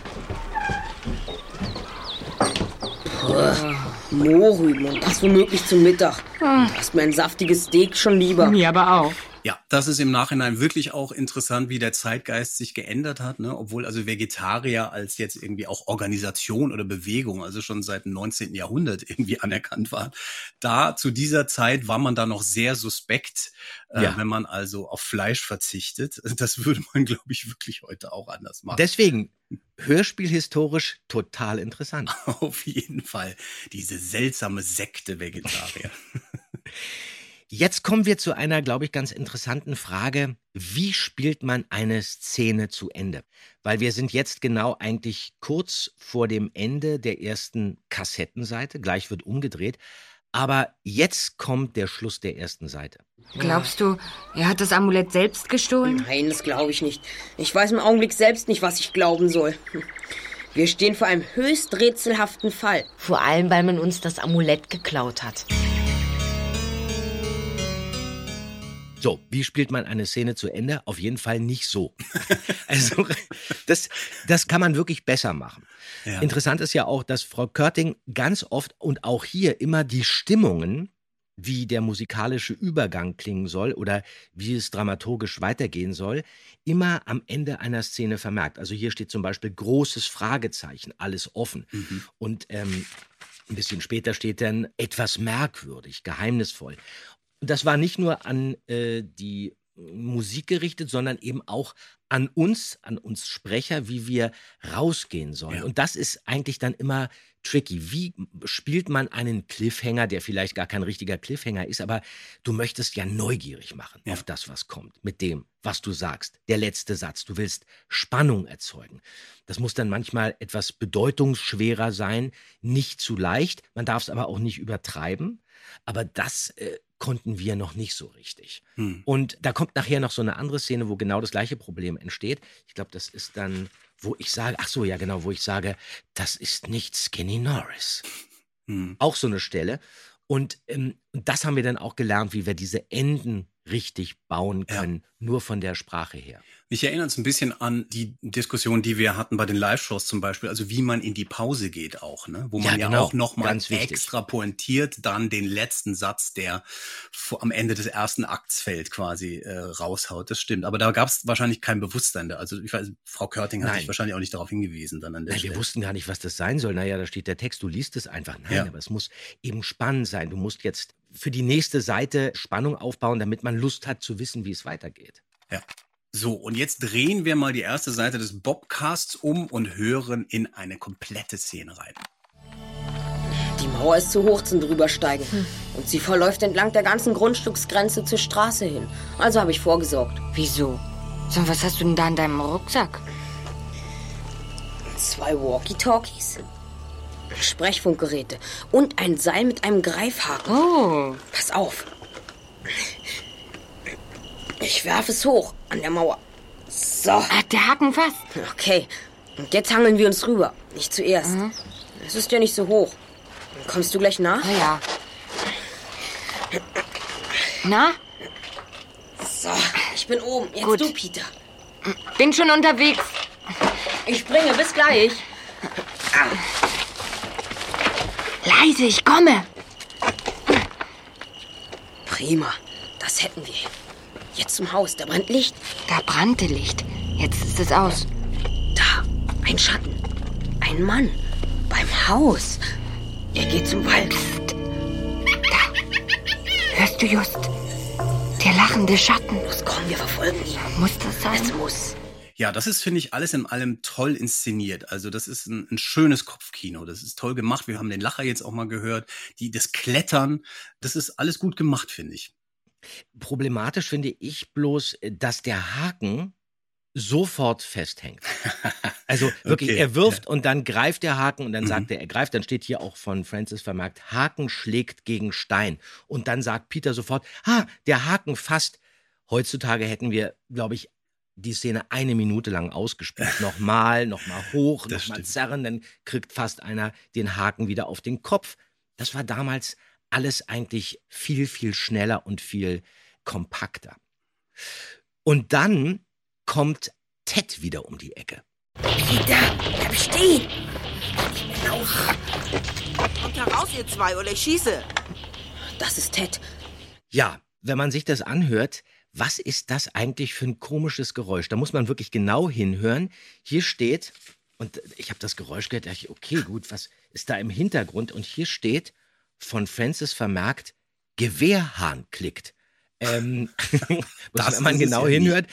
Mohrrüben und das womöglich zum Mittag. Da ist mir ein saftiges Steak schon lieber. Mir aber auch. Ja, das ist im Nachhinein wirklich auch interessant, wie der Zeitgeist sich geändert hat, ne? obwohl also Vegetarier als jetzt irgendwie auch Organisation oder Bewegung, also schon seit dem 19. Jahrhundert irgendwie anerkannt war. Da zu dieser Zeit war man da noch sehr suspekt, äh, Ja. wenn man also auf Fleisch verzichtet. Das würde man, glaube ich, wirklich heute auch anders machen. Deswegen, hörspielhistorisch total interessant. Auf jeden Fall. Diese seltsame Sekte Vegetarier. Jetzt kommen wir zu einer, glaube ich, ganz interessanten Frage. Wie spielt man eine Szene zu Ende? Weil wir sind jetzt genau eigentlich kurz vor dem Ende der ersten Kassettenseite. Gleich wird umgedreht. Aber jetzt kommt der Schluss der ersten Seite. Glaubst du, er hat das Amulett selbst gestohlen? Nein, das glaube ich nicht. Ich weiß im Augenblick selbst nicht, was ich glauben soll. Wir stehen vor einem höchst rätselhaften Fall. Vor allem, weil man uns das Amulett geklaut hat. So, wie spielt man eine Szene zu Ende? Auf jeden Fall nicht so. also, das, das kann man wirklich besser machen. Ja. Interessant ist ja auch, dass Frau Körting ganz oft und auch hier immer die Stimmungen, wie der musikalische Übergang klingen soll oder wie es dramaturgisch weitergehen soll, immer am Ende einer Szene vermerkt. Also hier steht zum Beispiel großes Fragezeichen, alles offen. Mhm. Und ähm, ein bisschen später steht dann etwas merkwürdig, geheimnisvoll. Und das war nicht nur an äh, die Musik gerichtet, sondern eben auch an uns, an uns Sprecher, wie wir rausgehen sollen. Ja. Und das ist eigentlich dann immer tricky. Wie spielt man einen Cliffhanger, der vielleicht gar kein richtiger Cliffhanger ist, aber du möchtest ja neugierig machen Ja. auf das, was kommt, mit dem, was du sagst. Der letzte Satz. Du willst Spannung erzeugen. Das muss dann manchmal etwas bedeutungsschwerer sein, nicht zu leicht. Man darf es aber auch nicht übertreiben. Aber das äh, konnten wir noch nicht so richtig. Hm. Und da kommt nachher noch so eine andere Szene, wo genau das gleiche Problem entsteht. Ich glaube, das ist dann, wo ich sage, ach so, ja genau, wo ich sage, das ist nicht Skinny Norris. Hm. Auch so eine Stelle. Und ähm, das haben wir dann auch gelernt, wie wir diese Enden richtig bauen Ja. können, nur von der Sprache her. Mich erinnert es ein bisschen an die Diskussion, die wir hatten bei den Live-Shows zum Beispiel, also wie man in die Pause geht auch, ne? wo man Ja, ja, genau. auch nochmal extra pointiert dann den letzten Satz, der am Ende des ersten Akts fällt, quasi äh, raushaut. Das stimmt. Aber da gab es wahrscheinlich kein Bewusstsein. da. Also ich weiß, Frau Körting hat Nein. sich wahrscheinlich auch nicht darauf hingewiesen dann an der Nein, wir wussten gar nicht, was das sein soll. Naja, da steht der Text, du liest es einfach. Nein, Ja. aber es muss eben spannend sein. Du musst jetzt für die nächste Seite Spannung aufbauen, damit man Lust hat zu wissen, wie es weitergeht. Ja. So, und jetzt drehen wir mal die erste Seite des Bobcasts um und hören in eine komplette Szene rein. Die Mauer ist zu hoch zum Drübersteigen. Und sie verläuft entlang der ganzen Grundstücksgrenze zur Straße hin. Also habe ich vorgesorgt. Wieso? So, was hast du denn da in deinem Rucksack? Zwei Walkie-Talkies, Sprechfunkgeräte und ein Seil mit einem Greifhaken. Oh, Pass auf. Ich werfe es hoch an der Mauer. So, hat der Haken fast. okay. Und jetzt hangeln wir uns rüber. Nicht zuerst. Es ist ja nicht so hoch. Kommst du gleich nach? Na ja. Na, So, ich bin oben. Jetzt Gut. du, Peter. bin schon unterwegs. Ich springe. Bis gleich. Leise, ich komme. Prima. Das hätten wir. Jetzt zum Haus. Da brennt Licht. Da brannte Licht. Jetzt ist es aus. Da, ein Schatten. Ein Mann. Beim Haus. Er geht zum Wald. Hörst du just? Der lachende Schatten. Los, komm, wir verfolgen ihn. Muss das sein? Es muss. Ja, das ist, finde ich, alles in allem toll inszeniert. Also das ist ein, ein schönes Kopfkino. Das ist toll gemacht. Wir haben den Lacher jetzt auch mal gehört. Die, das Klettern, das ist alles gut gemacht, finde ich. Problematisch finde ich bloß, dass der Haken sofort festhängt. Also wirklich, Okay, er wirft und dann greift der Haken und dann Mhm. sagt er, er greift, dann steht hier auch von Francis vermerkt, Haken schlägt gegen Stein. Und dann sagt Peter sofort, ha, der Haken fasst. Heutzutage hätten wir, glaube ich, die Szene eine Minute lang ausgespielt. Nochmal, nochmal hoch, nochmal zerren, dann kriegt fast einer den Haken wieder auf den Kopf. Das war damals alles eigentlich viel, viel schneller und viel kompakter. Und dann kommt Ted wieder um die Ecke. Peter, bleib stehen! Kommt heraus, ihr zwei, oder ich schieße. Das ist Ted. Ja, wenn man sich das anhört, was ist das eigentlich für ein komisches Geräusch? Da muss man wirklich genau hinhören. Hier steht, und ich habe das Geräusch gehört, dachte ich, okay, gut, was ist da im Hintergrund? Und hier steht von Francis vermerkt, Gewehrhahn klickt. Ähm, wenn man genau ja hinhört,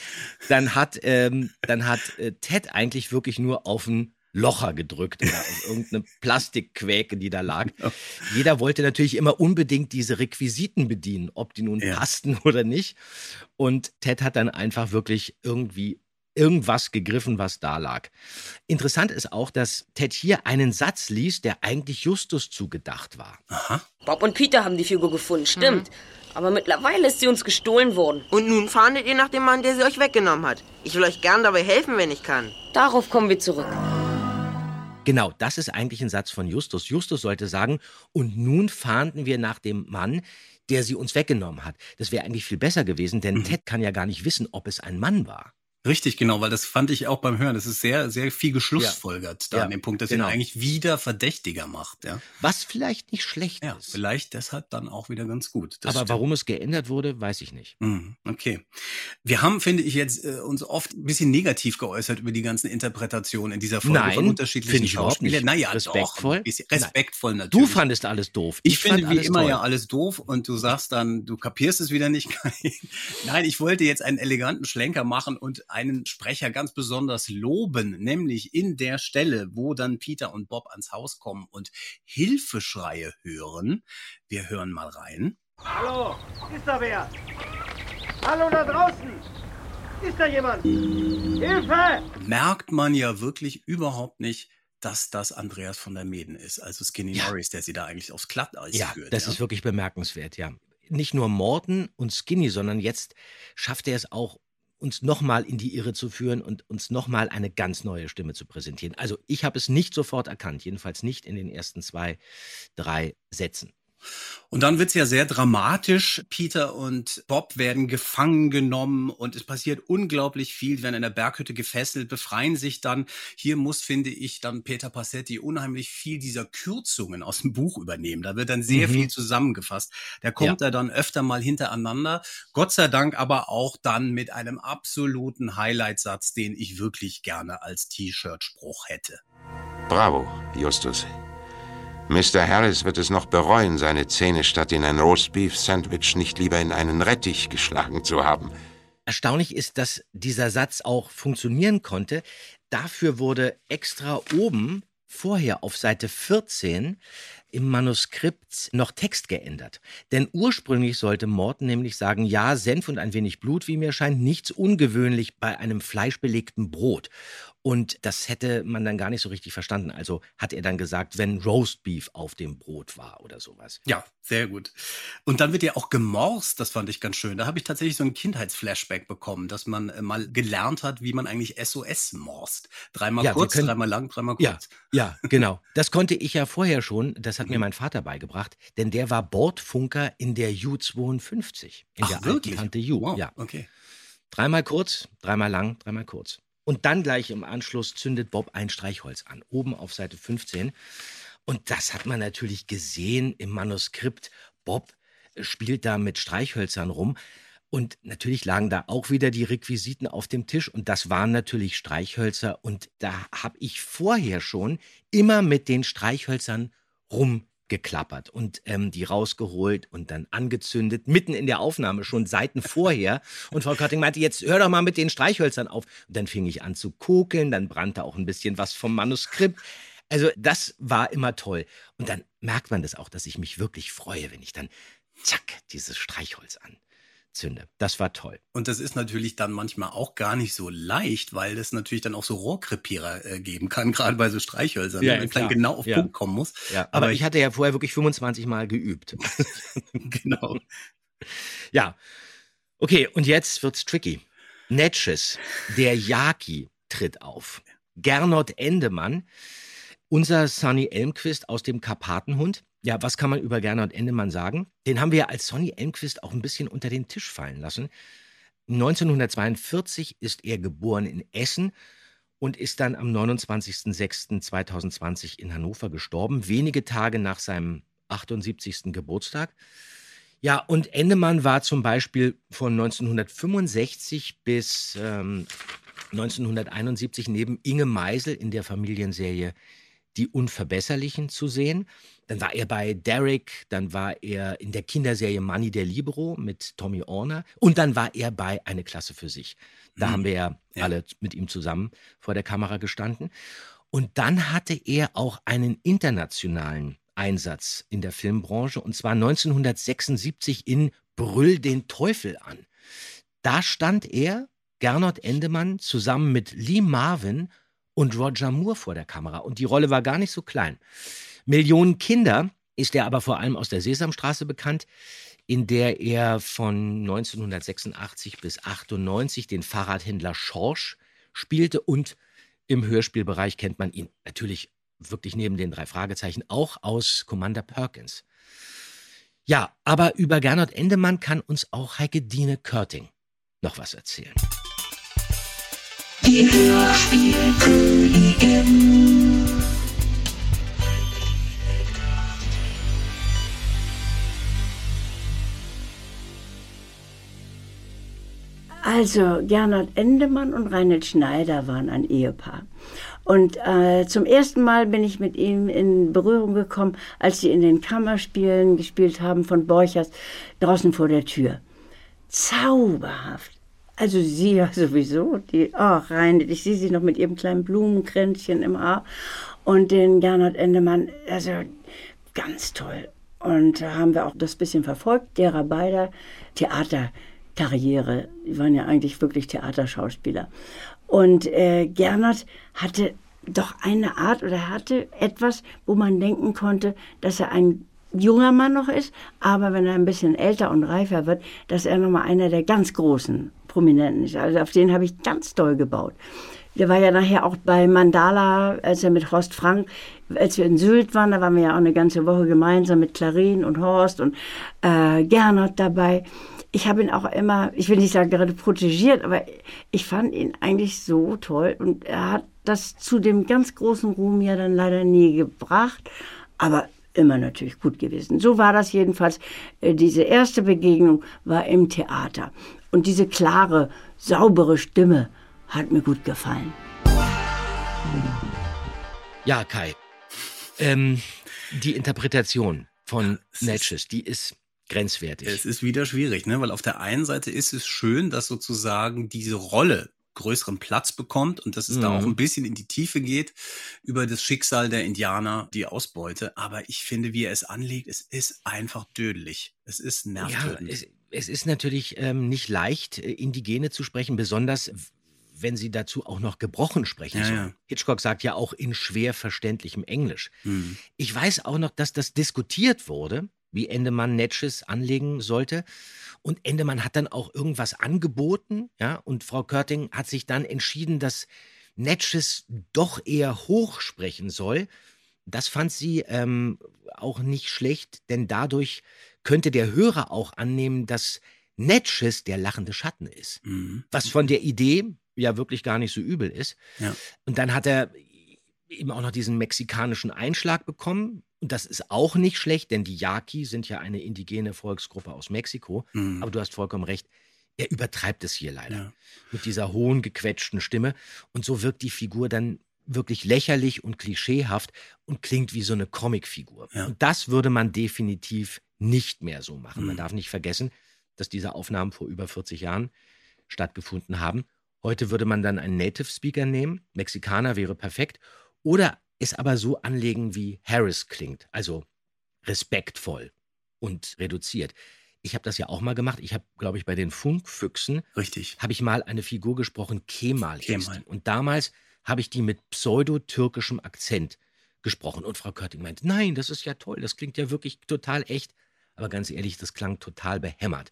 dann hat, ähm, dann hat äh, Ted eigentlich wirklich nur auf ein Locher gedrückt oder auf irgendeine Plastikquäke, die da lag. Jeder wollte natürlich immer unbedingt diese Requisiten bedienen, ob die nun passten oder nicht. Und Ted hat dann einfach wirklich irgendwie irgendwas gegriffen, was da lag. Interessant ist auch, dass Ted hier einen Satz liest, der eigentlich Justus zugedacht war. Bob und Peter haben die Figur gefunden, stimmt. Aber mittlerweile ist sie uns gestohlen worden. Und nun fahndet ihr nach dem Mann, der sie euch weggenommen hat. Ich will euch gern dabei helfen, wenn ich kann. Darauf kommen wir zurück. Genau, das ist eigentlich ein Satz von Justus. Justus sollte sagen, und nun fahnden wir nach dem Mann, der sie uns weggenommen hat. Das wäre eigentlich viel besser gewesen, denn Ted kann ja gar nicht wissen, ob es ein Mann war. Richtig, genau, weil das fand ich auch beim Hören. Das ist sehr, sehr viel geschlussfolgert da Ja, an dem Punkt, dass genau. ihn eigentlich wieder verdächtiger macht. Ja, Was vielleicht nicht schlecht ja ist. vielleicht deshalb dann auch wieder ganz gut. Das Aber stimmt. warum es geändert wurde, weiß ich nicht. Mhm, Okay. Wir haben, finde ich, jetzt äh, uns oft ein bisschen negativ geäußert über die ganzen Interpretationen in dieser Folge Nein, von unterschiedlichen finde ich Schauspielern. Naja, Respektvoll? Doch, respektvoll natürlich. Du fandest alles doof. Ich, finde fand wie immer toll. ja alles doof und du sagst dann, du kapierst es wieder nicht. Nein, ich wollte jetzt einen eleganten Schlenker machen und einen Sprecher ganz besonders loben, nämlich in der Stelle, wo dann Peter und Bob ans Haus kommen und Hilfeschreie hören. Wir hören mal rein. Hallo, ist da wer? Hallo da draußen! Ist da jemand? Hilfe! Merkt man ja wirklich überhaupt nicht, dass das Andreas von der Meden ist, also Skinny Norris, der sie da eigentlich aufs Glatteis Ja, führt. das ja? ist wirklich bemerkenswert, ja. Nicht nur Morton und Skinny, sondern jetzt schafft er es auch, uns nochmal in die Irre zu führen und uns nochmal eine ganz neue Stimme zu präsentieren. Also ich habe es nicht sofort erkannt, jedenfalls nicht in den ersten zwei, drei Sätzen. Und dann wird's ja sehr dramatisch. Peter und Bob werden gefangen genommen und es passiert unglaublich viel, werden in der Berghütte gefesselt, befreien sich dann. Hier muss, finde ich, dann Peter Passetti unheimlich viel dieser Kürzungen aus dem Buch übernehmen. Da wird dann sehr Mhm. viel zusammengefasst. Da kommt er dann öfter mal hintereinander. Gott sei Dank aber auch dann mit einem absoluten Highlightsatz, den ich wirklich gerne als T-Shirt-Spruch hätte. Bravo, Justus. Mr. Harris wird es noch bereuen, seine Zähne statt in ein Roastbeef-Sandwich nicht lieber in einen Rettich geschlagen zu haben. Erstaunlich ist, dass dieser Satz auch funktionieren konnte. Dafür wurde extra oben vorher auf Seite 14 im Manuskript noch Text geändert. Denn ursprünglich sollte Morton nämlich sagen, ja, Senf und ein wenig Blut, wie mir scheint, nichts ungewöhnlich bei einem fleischbelegten Brot. Und das hätte man dann gar nicht so richtig verstanden. Also hat er dann gesagt, wenn Roastbeef auf dem Brot war oder sowas. Ja, sehr gut. Und dann wird ja auch gemorst, das fand ich ganz schön. Da habe ich tatsächlich so ein Kindheitsflashback bekommen, dass man äh, mal gelernt hat, wie man eigentlich SOS morst. Dreimal Ja, kurz, können- dreimal lang, dreimal Ja, kurz. ja, genau. Das konnte ich ja vorher schon. Das hat mir mein Vater beigebracht, denn der war Bordfunker in der U-52. In Ach, der wirklich? alten Tante U. Wow, Ja. okay. Dreimal kurz, dreimal lang, dreimal kurz. Und dann gleich im Anschluss zündet Bob ein Streichholz an, oben auf Seite 15. Und das hat man natürlich gesehen im Manuskript. Bob spielt da mit Streichhölzern rum. Und natürlich lagen da auch wieder die Requisiten auf dem Tisch. Und das waren natürlich Streichhölzer. Und da habe ich vorher schon immer mit den Streichhölzern rumgeklappert und ähm, die rausgeholt und dann angezündet, mitten in der Aufnahme, schon Seiten vorher. Und Frau Kötting meinte, jetzt hör doch mal mit den Streichhölzern auf. Und dann fing ich an zu kokeln, dann brannte auch ein bisschen was vom Manuskript. Also das war immer toll. Und dann merkt man das auch, dass ich mich wirklich freue, wenn ich dann, zack, dieses Streichholz anzünde. Das war toll. Und das ist natürlich dann manchmal auch gar nicht so leicht, weil es natürlich dann auch so Rohrkrepierer äh, geben kann, gerade bei so Streichhölzern, Ja, wenn man dann genau auf Ja. Punkt kommen muss. Ja, aber, ich hatte ja vorher wirklich 25 Mal geübt. genau. Ja. Okay, und jetzt wird's tricky. Netches, der Yaki, tritt auf. Gernot Endemann Unser Sonny Elmquist aus dem Karpatenhund. Ja, was kann man über Gernot Endemann sagen? Den haben wir als Sonny Elmquist auch ein bisschen unter den Tisch fallen lassen. 1942 ist er geboren in Essen und ist dann am 29.06.2020 in Hannover gestorben, wenige Tage nach seinem 78. Geburtstag. Ja, und Endemann war zum Beispiel von 1965 bis ähm, 1971 neben Inge Meisel in der Familienserie Die Unverbesserlichen zu sehen. Dann war er bei Derek, dann war er in der Kinderserie Manny der Libero mit Tommy Orner und dann war er bei Eine Klasse für sich. Da Mhm. haben wir ja, Ja. alle mit ihm zusammen vor der Kamera gestanden. Und dann hatte er auch einen internationalen Einsatz in der Filmbranche und zwar 1976 in Brüll den Teufel an. Da stand er, Gernot Endemann, zusammen mit Lee Marvin und Roger Moore vor der Kamera und die Rolle war gar nicht so klein. Millionen Kinder ist er aber vor allem aus der Sesamstraße bekannt, in der er von 1986 bis 98 den Fahrradhändler Schorsch spielte und im Hörspielbereich kennt man ihn natürlich wirklich neben den drei Fragezeichen auch aus Commander Perkins. Ja, aber über Gernot Endemann kann uns auch Heike Dine Körting noch was erzählen. Die Hörspielkönigin. Also, Gernot Endemann und Reinhold Schneider waren ein Ehepaar. Und äh, zum ersten Mal bin ich mit ihm in Berührung gekommen, als sie in den Kammerspielen gespielt haben von Borchers draußen vor der Tür. Zauberhaft. Also sie ja sowieso, die, ach Reinhold, ich sehe sie noch mit ihrem kleinen Blumenkränzchen im Haar. Und den Gernot Endemann, also ganz toll. Und da haben wir auch das bisschen verfolgt, derer beider Theaterkarriere. Die waren ja eigentlich wirklich Theaterschauspieler. Und äh, Gernot hatte doch eine Art oder hatte etwas, wo man denken konnte, dass er ein junger Mann noch ist, aber wenn er ein bisschen älter und reifer wird, dass er nochmal einer der ganz großen Prominenten. Also auf den habe ich ganz doll gebaut. Der war ja nachher auch bei Mandala, als er mit Horst Frank, als wir in Sylt waren, da waren wir ja auch eine ganze Woche gemeinsam mit Clarin und Horst und äh, Gernot dabei. Ich habe ihn auch immer, ich will nicht sagen gerade protegiert, aber ich fand ihn eigentlich so toll und er hat das zu dem ganz großen Ruhm ja dann leider nie gebracht, aber immer natürlich gut gewesen. So war das jedenfalls. Äh, Diese erste Begegnung war im Theater und diese klare, saubere Stimme hat mir gut gefallen. Ja, Kai. Ähm, die Interpretation von Natchez, die ist grenzwertig. Es ist wieder schwierig, ne? weil auf der einen Seite ist es schön, dass sozusagen diese Rolle größeren Platz bekommt und dass es da Mhm. auch ein bisschen in die Tiefe geht über das Schicksal der Indianer, die Ausbeute. Aber ich finde, wie er es anlegt, es ist einfach dödelig. Es ist Ja, nervtötend. es, es ist natürlich ähm, nicht leicht, äh, Indigene zu sprechen, besonders wenn sie dazu auch noch gebrochen sprechen Ja, ja. Hitchcock sagt ja auch in schwer verständlichem Englisch. Hm. Ich weiß auch noch, dass das diskutiert wurde, wie Endemann Natchez anlegen sollte. Und Endemann hat dann auch irgendwas angeboten, ja, und Frau Körting hat sich dann entschieden, dass Natchez doch eher hoch sprechen soll. Das fand sie ähm, auch nicht schlecht, denn dadurch könnte der Hörer auch annehmen, dass Natchez der lachende Schatten ist. Mhm. Was von der Idee ja wirklich gar nicht so übel ist. Ja. Und dann hat er eben auch noch diesen mexikanischen Einschlag bekommen. Und das ist auch nicht schlecht, denn die Yaqui sind ja eine indigene Volksgruppe aus Mexiko. Mhm. Aber du hast vollkommen recht. Er übertreibt es hier leider. Ja. Mit dieser hohen, gequetschten Stimme. Und so wirkt die Figur dann wirklich lächerlich und klischeehaft und klingt wie so eine Comicfigur. Ja. Und das würde man definitiv nicht mehr so machen. Man Mhm. darf nicht vergessen, dass diese Aufnahmen vor über 40 Jahren stattgefunden haben. Heute würde man dann einen Native Speaker nehmen, Mexikaner wäre perfekt, oder es aber so anlegen, wie Harris klingt, also respektvoll und reduziert. Ich habe das ja auch mal gemacht. Ich habe, glaube ich, bei den Funkfüchsen Richtig. habe ich mal eine Figur gesprochen, Kemal, Kemal. Und damals habe ich die mit pseudo-türkischem Akzent gesprochen. Und Frau Körting meinte, nein, das ist ja toll, das klingt ja wirklich total echt. Aber ganz ehrlich, das klang total behämmert.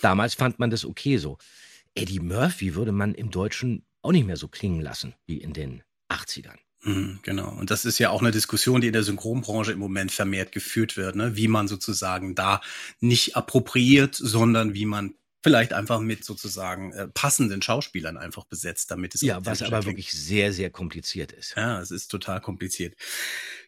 Damals fand man das okay so. Eddie Murphy würde man im Deutschen auch nicht mehr so klingen lassen wie in den 80ern. Mhm, Genau. Und das ist ja auch eine Diskussion, die in der Synchronbranche im Moment vermehrt geführt wird, ne? wie man sozusagen da nicht appropriiert, sondern wie man vielleicht einfach mit sozusagen äh, passenden Schauspielern einfach besetzt, damit es Ja, was aber klingt. wirklich sehr, sehr kompliziert ist. Ja, es ist total kompliziert.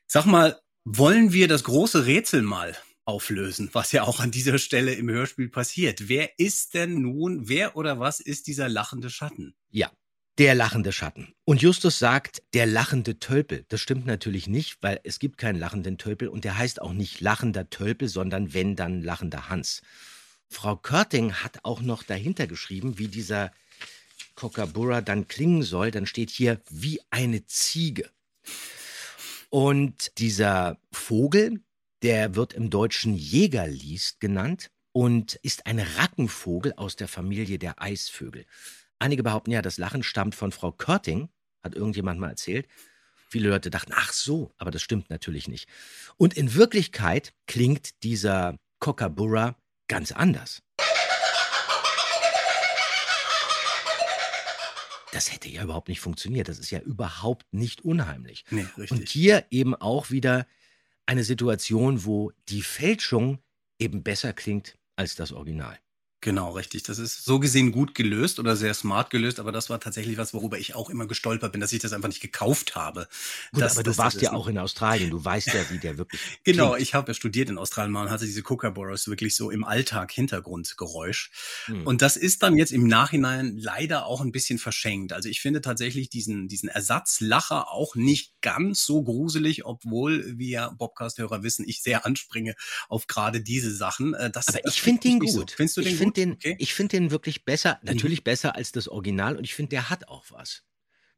Sag mal, wollen wir das große Rätsel mal auflösen, was ja auch an dieser Stelle im Hörspiel passiert? Wer ist denn nun, wer oder was ist dieser lachende Schatten? Ja, der lachende Schatten. Und Justus sagt, der lachende Tölpel. Das stimmt natürlich nicht, weil es gibt keinen lachenden Tölpel und der heißt auch nicht lachender Tölpel, sondern wenn dann lachender Hans. Frau Körting hat auch noch dahinter geschrieben, wie dieser Kookaburra dann klingen soll. Dann steht hier wie eine Ziege. Und dieser Vogel, der wird im Deutschen Jägerliest genannt und ist ein Rackenvogel aus der Familie der Eisvögel. Einige behaupten ja, das Lachen stammt von Frau Körting, hat irgendjemand mal erzählt. Viele Leute dachten, ach so, aber das stimmt natürlich nicht. Und in Wirklichkeit klingt dieser Kookaburra ganz anders. Das hätte ja überhaupt nicht funktioniert. Das ist ja überhaupt nicht unheimlich. Nee, richtig. Und hier eben auch wieder eine Situation, wo die Fälschung eben besser klingt als das Original. Genau, richtig. Das ist so gesehen gut gelöst oder sehr smart gelöst, aber das war tatsächlich was, worüber ich auch immer gestolpert bin, dass ich das einfach nicht gekauft habe. Gut, Das- aber du das- warst das ja auch in Australien. Du weißt ja, wie der wirklich. Genau, klingt. ich habe ja studiert in Australien mal und hatte diese Kookaburras wirklich so im Alltag Hintergrundgeräusch. Hm. Und das ist dann jetzt im Nachhinein leider auch ein bisschen verschenkt. Also ich finde tatsächlich diesen, diesen Ersatzlacher auch nicht ganz so gruselig, obwohl wir Bobcast-Hörer wissen, ich sehr anspringe auf gerade diese Sachen. Äh, Das, Aber ich finde den gut. So. Findest du den find gut? Den, okay. Ich finde den wirklich besser, natürlich besser als das Original und ich finde, der hat auch was.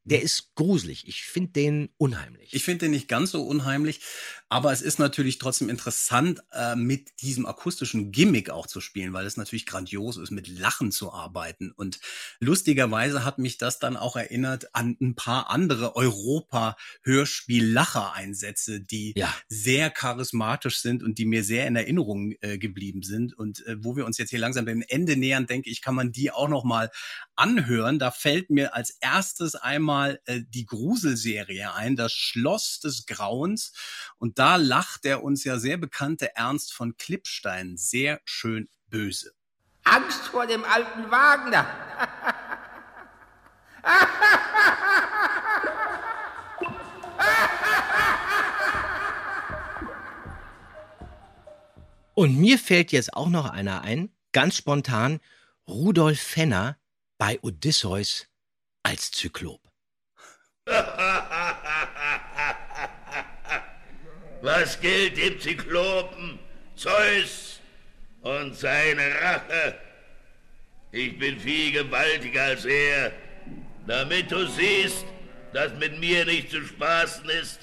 Der ist gruselig. Ich finde den unheimlich. Ich finde den nicht ganz so unheimlich, aber es ist natürlich trotzdem interessant, äh, mit diesem akustischen Gimmick auch zu spielen, weil es natürlich grandios ist, mit Lachen zu arbeiten. Und lustigerweise hat mich das dann auch erinnert an ein paar andere Europa-Hörspiel-Lacher-Einsätze, die Ja. sehr charismatisch sind und die mir sehr in Erinnerung äh, geblieben sind. Und äh, wo wir uns jetzt hier langsam dem Ende nähern, denke ich, kann man die auch noch mal anhören. Da fällt mir als erstes einmal äh, die Gruselserie ein, das Schloss des Grauens. Und da lacht der uns ja sehr bekannte Ernst von Klippstein sehr schön böse. Angst vor dem alten Wagner. Und mir fällt jetzt auch noch einer ein, ganz spontan, Rudolf Fenner bei Odysseus als Zyklop. Was gilt dem Zyklopen? Zeus und seine Rache. Ich bin viel gewaltiger als er. Damit du siehst, dass mit mir nicht zu spaßen ist,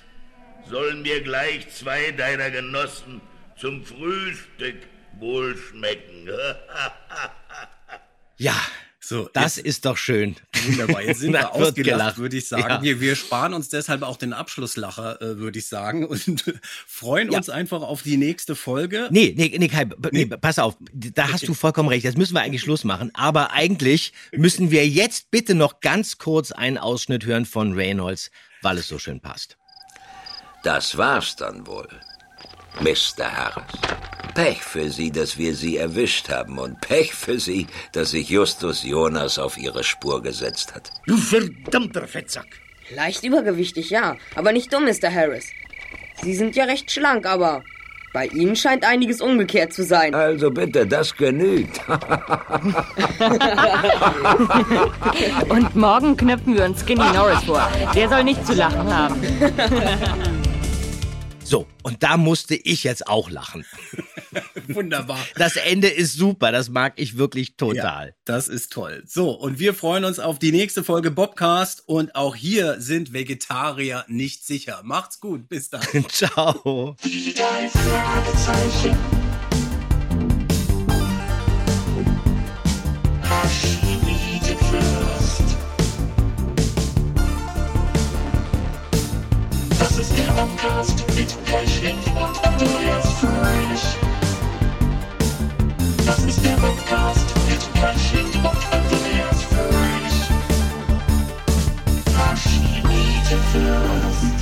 sollen mir gleich zwei deiner Genossen zum Frühstück wohlschmecken. Ja, so, das ist doch schön. Wunderbar, jetzt sind wir ausgelacht, gelacht. würde ich sagen. Ja. Wir, wir sparen uns deshalb auch den Abschlusslacher, äh, würde ich sagen, und freuen Ja. uns einfach auf die nächste Folge. Nee, nee, nee, Kai, b- nee, pass auf, da hast du vollkommen recht. Das müssen wir eigentlich Schluss machen. Aber eigentlich müssen wir jetzt bitte noch ganz kurz einen Ausschnitt hören von Reynolds, weil es so schön passt. Das war's dann wohl, Mr. Harris. Pech für Sie, dass wir Sie erwischt haben und Pech für Sie, dass sich Justus Jonas auf Ihre Spur gesetzt hat. Du verdammter Fettsack. Leicht übergewichtig, ja, aber nicht dumm, Mr. Harris. Sie sind ja recht schlank, aber bei Ihnen scheint einiges umgekehrt zu sein. Also bitte, das genügt. Und morgen knöpfen wir uns Skinny Norris vor. Der soll nicht zu lachen haben. So, und da musste ich jetzt auch lachen. Wunderbar. Das Ende ist super, das mag ich wirklich total. Das ist toll. So, und wir freuen uns auf die nächste Folge Bobcast. Und auch hier sind Vegetarier nicht sicher. Macht's gut. Bis dann. Ciao. Die drei Fragezeichen. Podcast mit Technik und Andreas Fröhlich. Das ist der Podcast mit Technik und Andreas Fröhlich. Maschine Fürst.